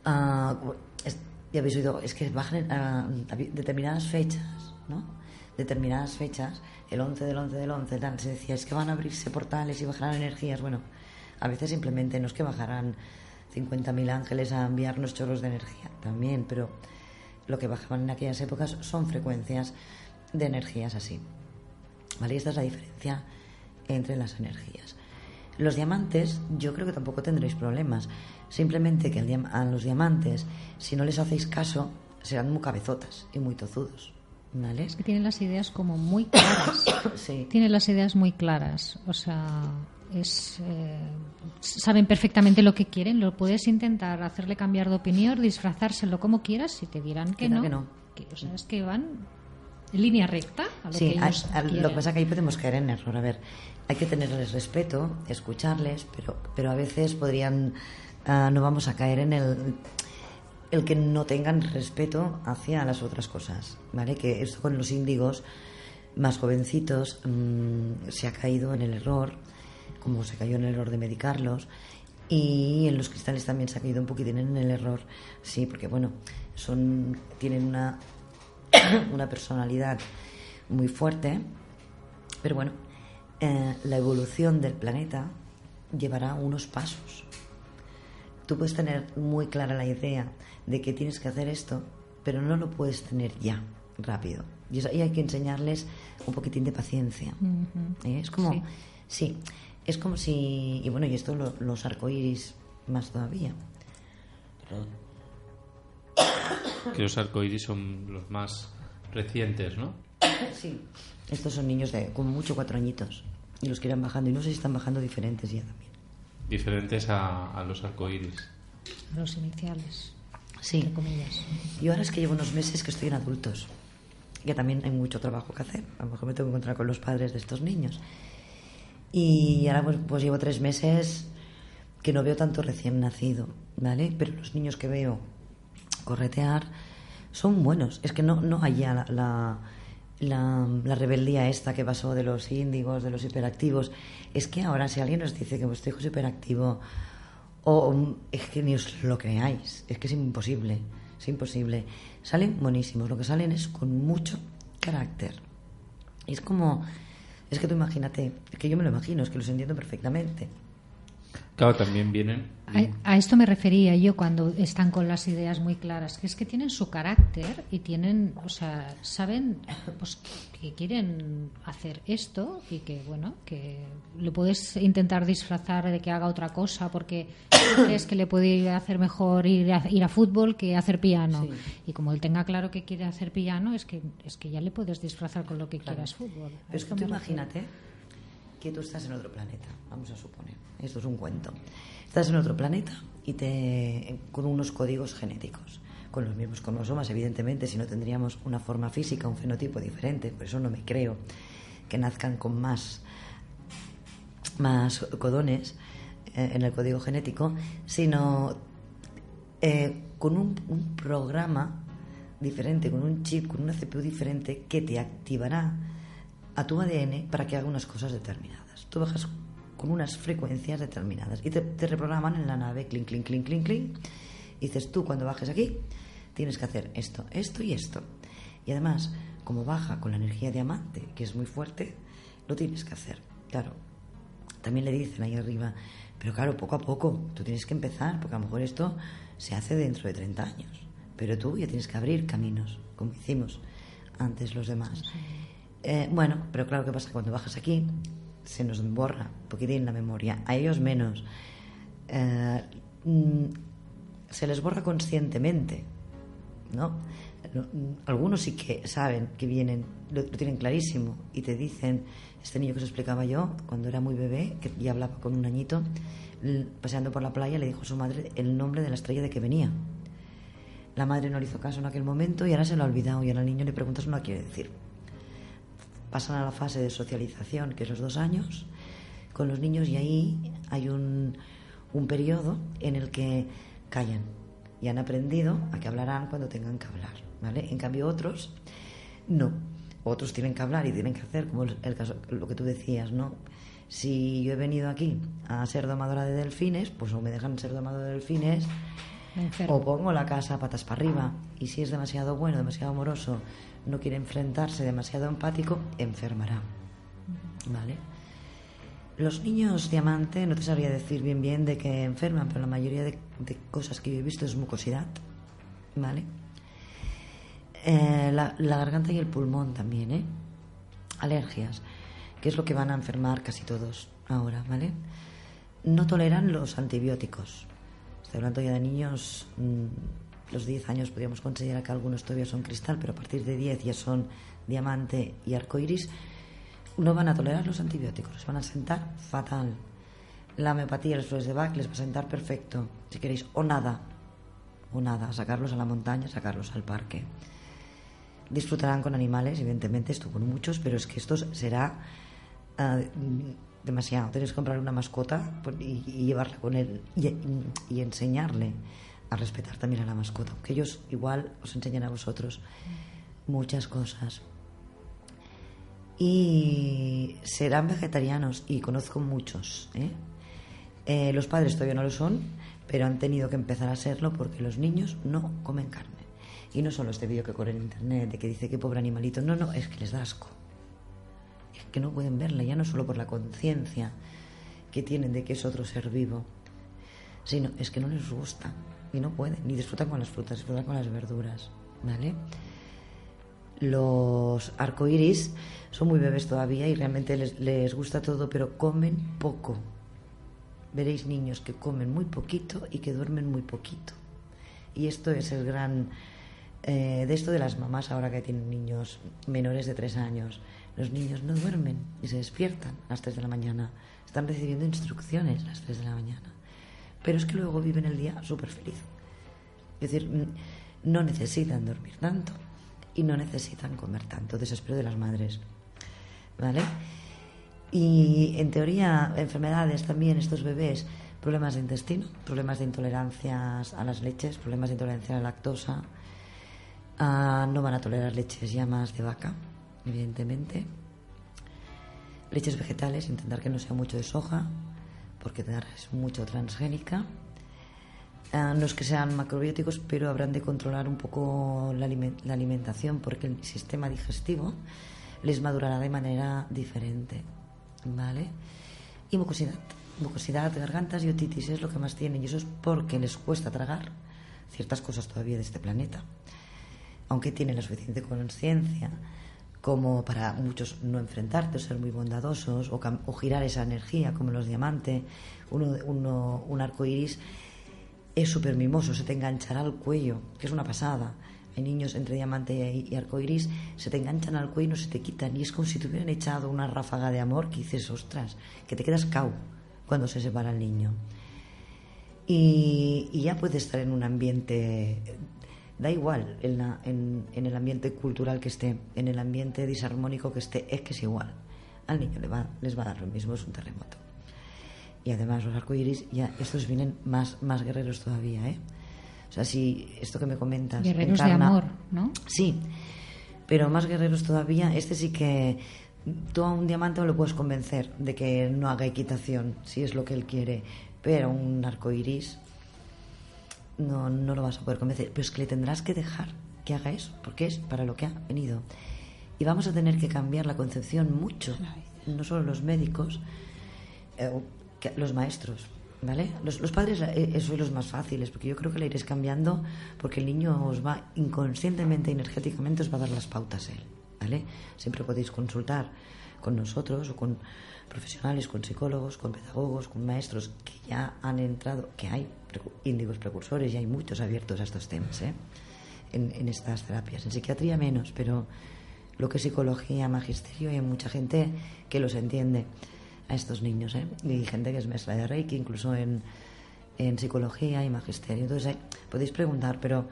Ah, ya habéis oído, es que bajan determinadas fechas, ¿no? Determinadas fechas, el 11 del 11 del 11, tal, se decía, es que van a abrirse portales y bajarán energías. Bueno, a veces simplemente no es que bajarán 50.000 ángeles a enviarnos chorros de energía, también, pero lo que bajaban en aquellas épocas son frecuencias de energías así. ¿Vale? Y esta es la diferencia entre las energías. Los diamantes, yo creo que tampoco tendréis problemas. Simplemente que a los diamantes, si no les hacéis caso, serán muy cabezotas y muy tozudos. ¿Vale? Es que tienen las ideas como muy claras. Sí. Tienen las ideas muy claras. O sea, es, eh, saben perfectamente lo que quieren. Lo puedes intentar hacerle cambiar de opinión, disfrazárselo como quieras y te dirán que no. que no. Que, o sea, es que van en línea recta a lo Sí, que a- ellos a- lo que pasa es que ahí podemos caer en error. A ver, hay que tenerles respeto, escucharles, pero, pero a veces podrían, ah, no vamos a caer en el, el que no tengan respeto hacia las otras cosas, ¿vale? Que esto con los índigos más jovencitos mm, se ha caído en el error, como se cayó en el error de medicarlos, y en los cristales también se ha caído un poquitín en el error, sí, porque bueno, son tienen una una personalidad muy fuerte, pero bueno, eh, la evolución del planeta llevará unos pasos. Tú puedes tener muy clara la idea de que tienes que hacer esto, pero no lo puedes tener ya, rápido. Y eso- y hay que enseñarles un poquitín de paciencia. ¿Eh? Es como, Sí. sí. es como si, y bueno, y esto lo- los arcoíris más todavía. Que los arcoíris son los más recientes, ¿no? Sí. Estos son niños de como mucho cuatro añitos y los que irán bajando y no sé si están bajando diferentes ya también. Diferentes a, a los arcoíris. Los iniciales. Sí. Entre comillas. Yo ahora es que llevo unos meses que estoy en adultos, que también hay mucho trabajo que hacer. A lo mejor me tengo que encontrar con los padres de estos niños. Y ahora pues, pues llevo tres meses que no veo tanto recién nacido, ¿vale? Pero los niños que veo corretear son buenos. Es que no, no hay ya la, la, la- rebeldía esta que pasó de los índigos, de los hiperactivos. Es que ahora si alguien nos dice que vuestro hijo es hiperactivo O mm, es que ni os lo creáis, es que es imposible, es imposible. Salen buenísimos, lo que salen es con mucho carácter. Es como, es que tú imagínate, es que yo me lo imagino, es que los entiendo perfectamente. Claro, también vienen. A, a esto me refería yo cuando están con las ideas muy claras, que es que tienen su carácter y tienen, o sea, saben pues, que quieren hacer esto y que, bueno, que le puedes intentar disfrazar de que haga otra cosa porque crees que le puede hacer mejor ir a, ir a fútbol que hacer piano. Sí. Y como él tenga claro que quiere hacer piano, es que, es que ya le puedes disfrazar con lo que quieras fútbol. Pero es que tú me refiero. Que tú estás en otro planeta, vamos a suponer. Esto es un cuento. Estás en otro planeta y te con unos códigos genéticos, con los mismos cromosomas, evidentemente, si no tendríamos una forma física, un fenotipo diferente. Por eso no me creo que nazcan con más, más codones eh, en el código genético, sino eh, con un, un programa diferente, con un chip, con una CPU diferente que te activará a tu ADN para que haga unas cosas determinadas. Tú bajas con unas frecuencias determinadas y te, reprograman en la nave, clink, clink, clink, clink, clink. Dices, tú cuando bajes aquí tienes que hacer esto, esto y esto. Y además, como baja con la energía diamante, que es muy fuerte, lo tienes que hacer. Claro, también le dicen ahí arriba, pero claro, poco a poco, tú tienes que empezar, porque a lo mejor esto se hace dentro de 30 años. Pero tú ya tienes que abrir caminos, como hicimos antes los demás. Eh, bueno, pero claro, ¿qué pasa? Cuando bajas aquí, se nos borra un poquitín la memoria. A ellos menos. Eh, mm, se les borra conscientemente, ¿no? Mm, Algunos sí que saben que vienen, lo, tienen clarísimo y te dicen, este niño que os explicaba yo, cuando era muy bebé, que ya hablaba con un añito, paseando por la playa, le dijo a su madre el nombre de la estrella de que venía. La madre no le hizo caso en aquel momento y ahora se lo ha olvidado y ahora al niño le preguntas no quiere decir pasan a la fase de socialización, que es los dos años, con los niños y ahí hay un, un periodo en el que callan y han aprendido a que hablarán cuando tengan que hablar, ¿vale? En cambio otros no, otros tienen que hablar y tienen que hacer, como el caso, lo que tú decías, ¿no? Si yo he venido aquí a ser domadora de delfines, pues o me dejan ser domadora de delfines o pongo la casa patas para arriba y si es demasiado bueno, demasiado amoroso, no quiere enfrentarse, demasiado empático, enfermará. ¿Vale? Los niños diamante, no te sabría decir bien bien de que enferman, pero la mayoría de, de cosas que yo he visto es mucosidad. ¿Vale? Eh, la, la garganta y el pulmón también, ¿eh? Alergias, que es lo que van a enfermar casi todos ahora, ¿vale? No toleran los antibióticos. Estoy hablando ya de niños, mm, los 10 años podríamos considerar que algunos todavía son cristal, pero a partir de 10 ya son diamante y arcoiris. No van a tolerar los antibióticos, les van a sentar fatal. La homeopatía, los flores de Bach les va a sentar perfecto, si queréis, o nada, o nada, sacarlos a la montaña, sacarlos al parque. Disfrutarán con animales, evidentemente, esto con muchos, pero es que esto será mm, demasiado. Tenéis que comprar una mascota pues, y, llevarla con él y enseñarle a respetar también a la mascota, que ellos igual os enseñan a vosotros muchas cosas. Y serán vegetarianos, y conozco muchos. ¿eh? Eh, los padres todavía no lo son, pero han tenido que empezar a serlo porque los niños no comen carne. Y no solo este vídeo que corre en internet de que dice que pobre animalito, no, no, es que les da asco. Es que no pueden verla, ya no solo por la conciencia que tienen de que es otro ser vivo, sino es que no les gusta y no pueden, ni disfrutan con las frutas, disfrutan con las verduras, ¿vale? Los arcoíris son muy bebés todavía y realmente les, les gusta todo, pero comen poco. Veréis niños que comen muy poquito y que duermen muy poquito. Y esto es el gran eh, de esto de las mamás ahora que tienen niños menores de tres años. Los niños no duermen y se despiertan a las 3 de la mañana. Están recibiendo instrucciones a las 3 de la mañana. Pero es que luego viven el día súper feliz. Es decir, no necesitan dormir tanto y no necesitan comer tanto. Desespero de las madres. ¿Vale? Y en teoría, enfermedades también, estos bebés, problemas de intestino, problemas de intolerancias a las leches, problemas de intolerancia a la lactosa. Ah, no van a tolerar leches ya más de vaca, evidentemente. Leches vegetales, intentar que no sea mucho de soja, porque es mucho transgénica. Ah, no es que sean macrobióticos, pero habrán de controlar un poco la, aliment- la alimentación porque el sistema digestivo les madurará de manera diferente. ¿Vale? Y mucosidad. Mucosidad, gargantas y otitis es lo que más tienen y eso es porque les cuesta tragar ciertas cosas todavía de este planeta. Aunque tienen la suficiente conciencia como para muchos no enfrentarte o ser muy bondadosos o, o girar esa energía como los diamantes, uno, uno, un arco iris es súper mimoso, se te enganchará al cuello, que es una pasada. Hay niños entre diamante y, arco iris, se te enganchan al cuello y no se te quitan. Y es como si te hubieran echado una ráfaga de amor que dices, ostras, que te quedas cau cuando se separa el niño. Y, y ya puede estar en un ambiente, da igual, en, la- en- en el ambiente cultural que esté, en el ambiente disarmónico que esté, es que es igual. Al niño le va, les va a dar lo mismo, es un terremoto. Y además los arcoíris, ya estos vienen más, más guerreros todavía, ¿eh? O sea, si esto que me comentas... Guerreros de amor, ¿no? Sí, pero más guerreros todavía. Este sí que tú a un diamante no lo puedes convencer de que no haga equitación, si es lo que él quiere. Pero un arco iris no, no lo vas a poder convencer. Pero es que le tendrás que dejar que haga eso, porque es para lo que ha venido. Y vamos a tener que cambiar la concepción mucho, no solo los médicos, eh, que los maestros, ¿vale? Los, los padres eh, eh, sois los más fáciles, porque yo creo que la iréis cambiando, porque el niño os va inconscientemente, energéticamente, os va a dar las pautas él, ¿vale? Siempre podéis consultar con nosotros o con profesionales, con psicólogos, con pedagogos, con maestros que ya han entrado, que hay índigos precursores y hay muchos abiertos a estos temas, ¿eh? En, en estas terapias. En psiquiatría menos, pero lo que es psicología, magisterio, hay mucha gente que los entiende a estos niños, ¿eh? Y gente que es maestra de Reiki, incluso en, en psicología y magisterio. Entonces, eh, podéis preguntar, pero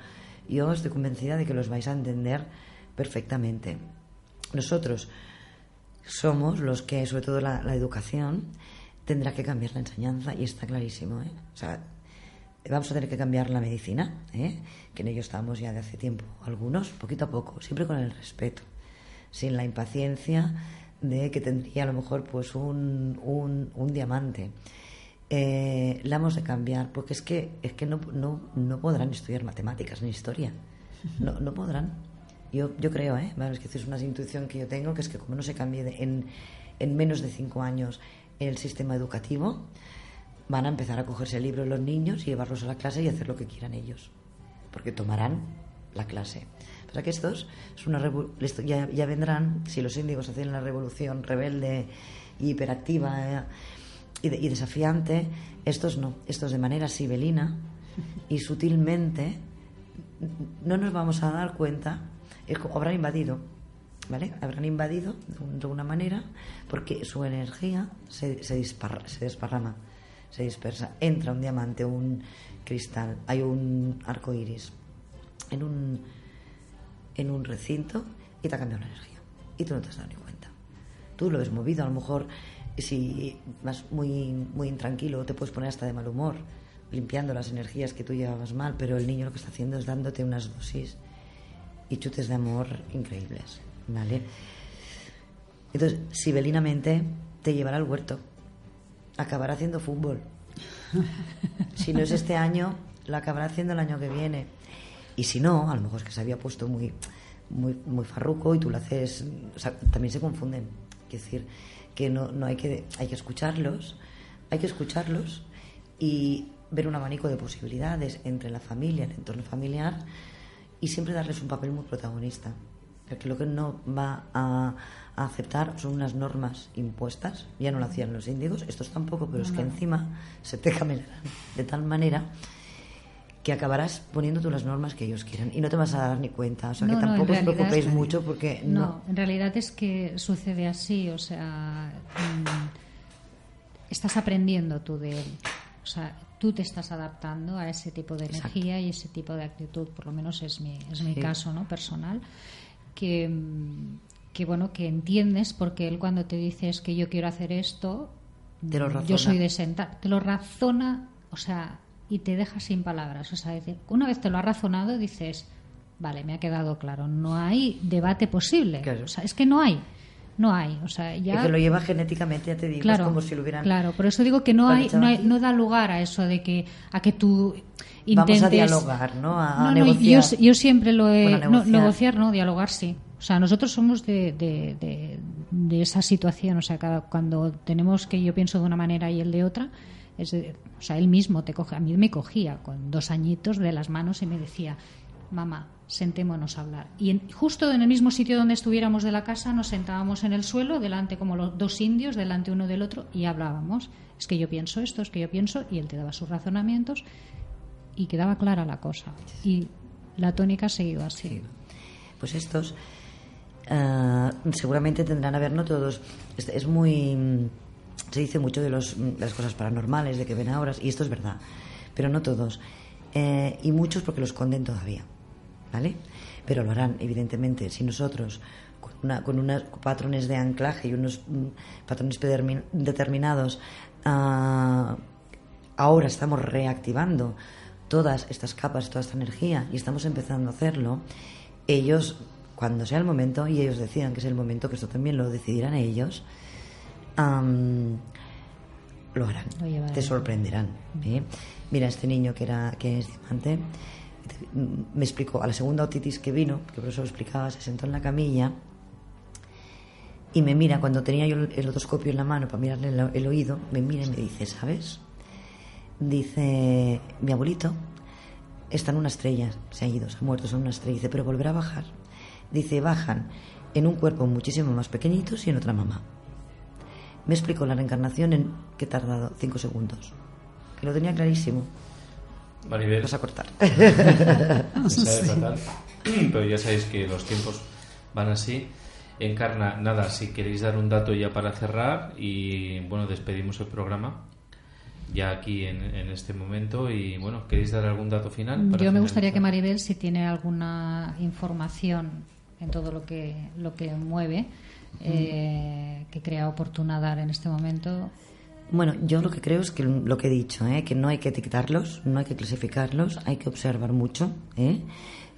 yo estoy convencida de que los vais a entender perfectamente. Nosotros somos los que, sobre todo la, la educación, tendrá que cambiar la enseñanza y está clarísimo, ¿eh? O sea, vamos a tener que cambiar la medicina, ¿eh? que en ello estamos ya de hace tiempo, algunos, poquito a poco, siempre con el respeto, sin la impaciencia de que tendría a lo mejor pues un, un, un diamante. Eh, la hemos de cambiar porque es que, es que no, no, no podrán estudiar matemáticas ni historia, no, no podrán. Yo, yo creo, ¿eh? Bueno, es que es una intuición que yo tengo, que es que como no se cambie de- en, en menos de cinco años el sistema educativo, van a empezar a cogerse libros los niños y llevarlos a la clase y hacer lo que quieran ellos, porque tomarán la clase. Sea que estos es una ya, ya vendrán, si los índigos hacen la revolución rebelde y hiperactiva eh, y, de- y desafiante, estos no, estos de manera sibelina y sutilmente no nos vamos a dar cuenta, habrán invadido, ¿vale? Habrán invadido de, un- de una manera porque su energía se, se, se desparrama, se dispersa. Entra un diamante, un cristal, hay un arco iris en un, en un recinto y te ha cambiado la energía. Y tú no te has dado ni cuenta. Tú lo has movido, a lo mejor si vas muy, muy intranquilo te puedes poner hasta de mal humor, limpiando las energías que tú llevabas mal, pero el niño lo que está haciendo es dándote unas dosis y chutes de amor increíbles, ¿vale? Entonces, sibelinamente te llevará al huerto, acabará haciendo fútbol. Si no es este año, lo acabará haciendo el año que viene. Y si no, a lo mejor es que se había puesto muy, muy, muy farruco y tú lo haces. O sea, también se confunden. Quiero decir, que no, no hay que. Hay que escucharlos, hay que escucharlos y ver un abanico de posibilidades entre la familia, el entorno familiar y siempre darles un papel muy protagonista. Porque lo que no va a, a aceptar son unas normas impuestas. Ya no lo hacían los índigos, estos tampoco, pero es que No. encima se te camelarán de tal manera que acabarás poniendo tú las normas que ellos quieran y no te vas a dar ni cuenta. O sea, No, que tampoco os preocupéis es- mucho porque No, no. en realidad es que sucede así, o sea, mm, estás aprendiendo tú de él. O sea, tú te estás adaptando a ese tipo de Exacto. energía y ese tipo de actitud, por lo menos es mi, es mi Sí. caso, ¿no? Personal, que, que bueno, que entiendes porque él cuando te dice es que yo quiero hacer esto, Te lo razona. yo soy de sentar, te lo razona, o sea, y te deja sin palabras. O sea, decir, una vez te lo ha razonado, dices, vale, me ha quedado claro, no hay debate posible. O sea, es que no hay. No hay. O sea, ya... Es que lo lleva genéticamente, ya te digo, Claro, es como si lo hubieran... claro, por eso digo que no hay, no, hay- no da lugar a eso de que a que tú Vamos intentes a dialogar, ¿no? A, No, no, negociar. yo, yo siempre lo he Bueno, no, negociar. negociar, no, dialogar sí. O sea, nosotros somos de, de, de- de esa situación, o sea, cada, cuando tenemos que yo pienso de una manera y él de otra, es de- o sea, él mismo te coge, a mí me cogía con dos añitos de las manos y me decía, mamá, sentémonos a hablar. Y en- justo en el mismo sitio donde estuviéramos de la casa nos sentábamos en el suelo, delante como los dos indios, delante uno del otro, y hablábamos. Es que yo pienso esto, es que yo pienso, y él te daba sus razonamientos y quedaba clara la cosa. Y la tónica ha seguido así. Pues estos ah, seguramente tendrán a ver, no todos. Es, muy. Se dice mucho de, los, las cosas paranormales, de que ven auras, y esto es verdad, pero no todos. Eh, y muchos porque lo esconden todavía, ¿vale? Pero lo harán, evidentemente, si nosotros con, una, con unos patrones de anclaje y unos mm, patrones determinados ah, ahora estamos reactivando todas estas capas, toda esta energía y estamos empezando a hacerlo, ellos, cuando sea el momento, y ellos decidan que es el momento, que esto también lo decidirán ellos, lo harán, Lo te sorprenderán. ¿eh? Mira, este niño que, era, que es diamante, me explicó, a la segunda otitis que vino, que por eso lo explicaba, se sentó en la camilla y me mira, cuando tenía yo el, otoscopio en la mano para mirarle el, oído, me mira y me dice, ¿sabes? Dice, mi abuelito está en una estrella, se ha ido, se ha muerto, en una estrella, dice, pero volverá a bajar. Dice, bajan en un cuerpo muchísimo más pequeñitos y en otra mamá. Me explicó la reencarnación en que he tardado cinco segundos. Que lo tenía clarísimo. Maribel. Vas a cortar. Sabe Sí. fatal. Pero ya sabéis que los tiempos van así. Encarna, nada, si queréis dar un dato ya para cerrar y bueno, despedimos el programa ya aquí en, en este momento y bueno, ¿queréis dar algún dato final? para Yo me gustaría que finalizar? Maribel, si tiene alguna información en todo lo que, lo que mueve, eh, que crea oportuna dar en este momento, Bueno, yo lo que creo es que lo que he dicho, ¿eh? que no hay que etiquetarlos, no hay que clasificarlos, hay que observar mucho, ¿eh?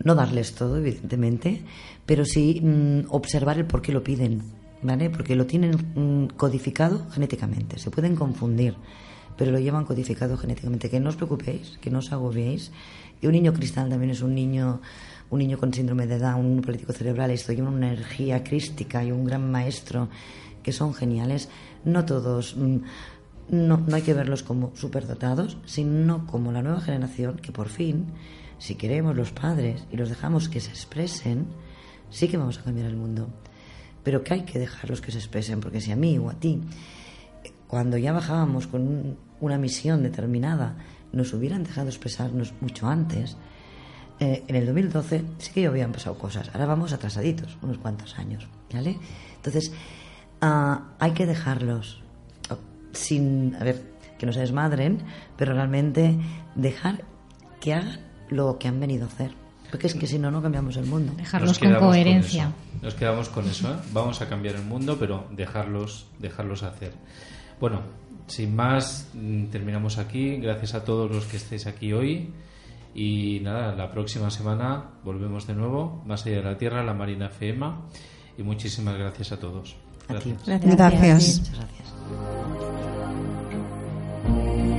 no darles todo, evidentemente, pero sí mm, observar el por qué lo piden, ¿vale? Porque lo tienen mm, codificado genéticamente, se pueden confundir, pero lo llevan codificado genéticamente. Que no os preocupéis, que no os agobiéis. Y un niño cristal también es un niño, un niño con síndrome de Down, un político cerebral, esto lleva una energía crística y un gran maestro que son geniales. No todos, mm, no, no hay que verlos como superdotados, sino como la nueva generación que por fin, si queremos los padres y los dejamos que se expresen, sí que vamos a cambiar el mundo. Pero que hay que dejarlos que se expresen, porque si a mí o a ti, cuando ya bajábamos con un- una misión determinada, nos hubieran dejado expresarnos mucho antes, eh, en el 2012 sí que ya habían pasado cosas. Ahora vamos atrasaditos, unos cuantos años, ¿vale? Entonces, ah, hay que dejarlos sin, a ver, que no se desmadren, pero realmente dejar que hagan lo que han venido a hacer. Porque es que si no, no cambiamos el mundo. dejarlos con coherencia. Nos quedamos con eso. ¿eh? Vamos a cambiar el mundo, pero dejarlos, dejarlos hacer. Bueno, sin más, mm, terminamos aquí. Gracias a todos los que estéis aquí hoy. Y nada, la próxima semana volvemos de nuevo, más allá de la Tierra, la Marina FEMA. Y muchísimas gracias a todos. Gracias. Gracias. Muchas gracias. Thank you.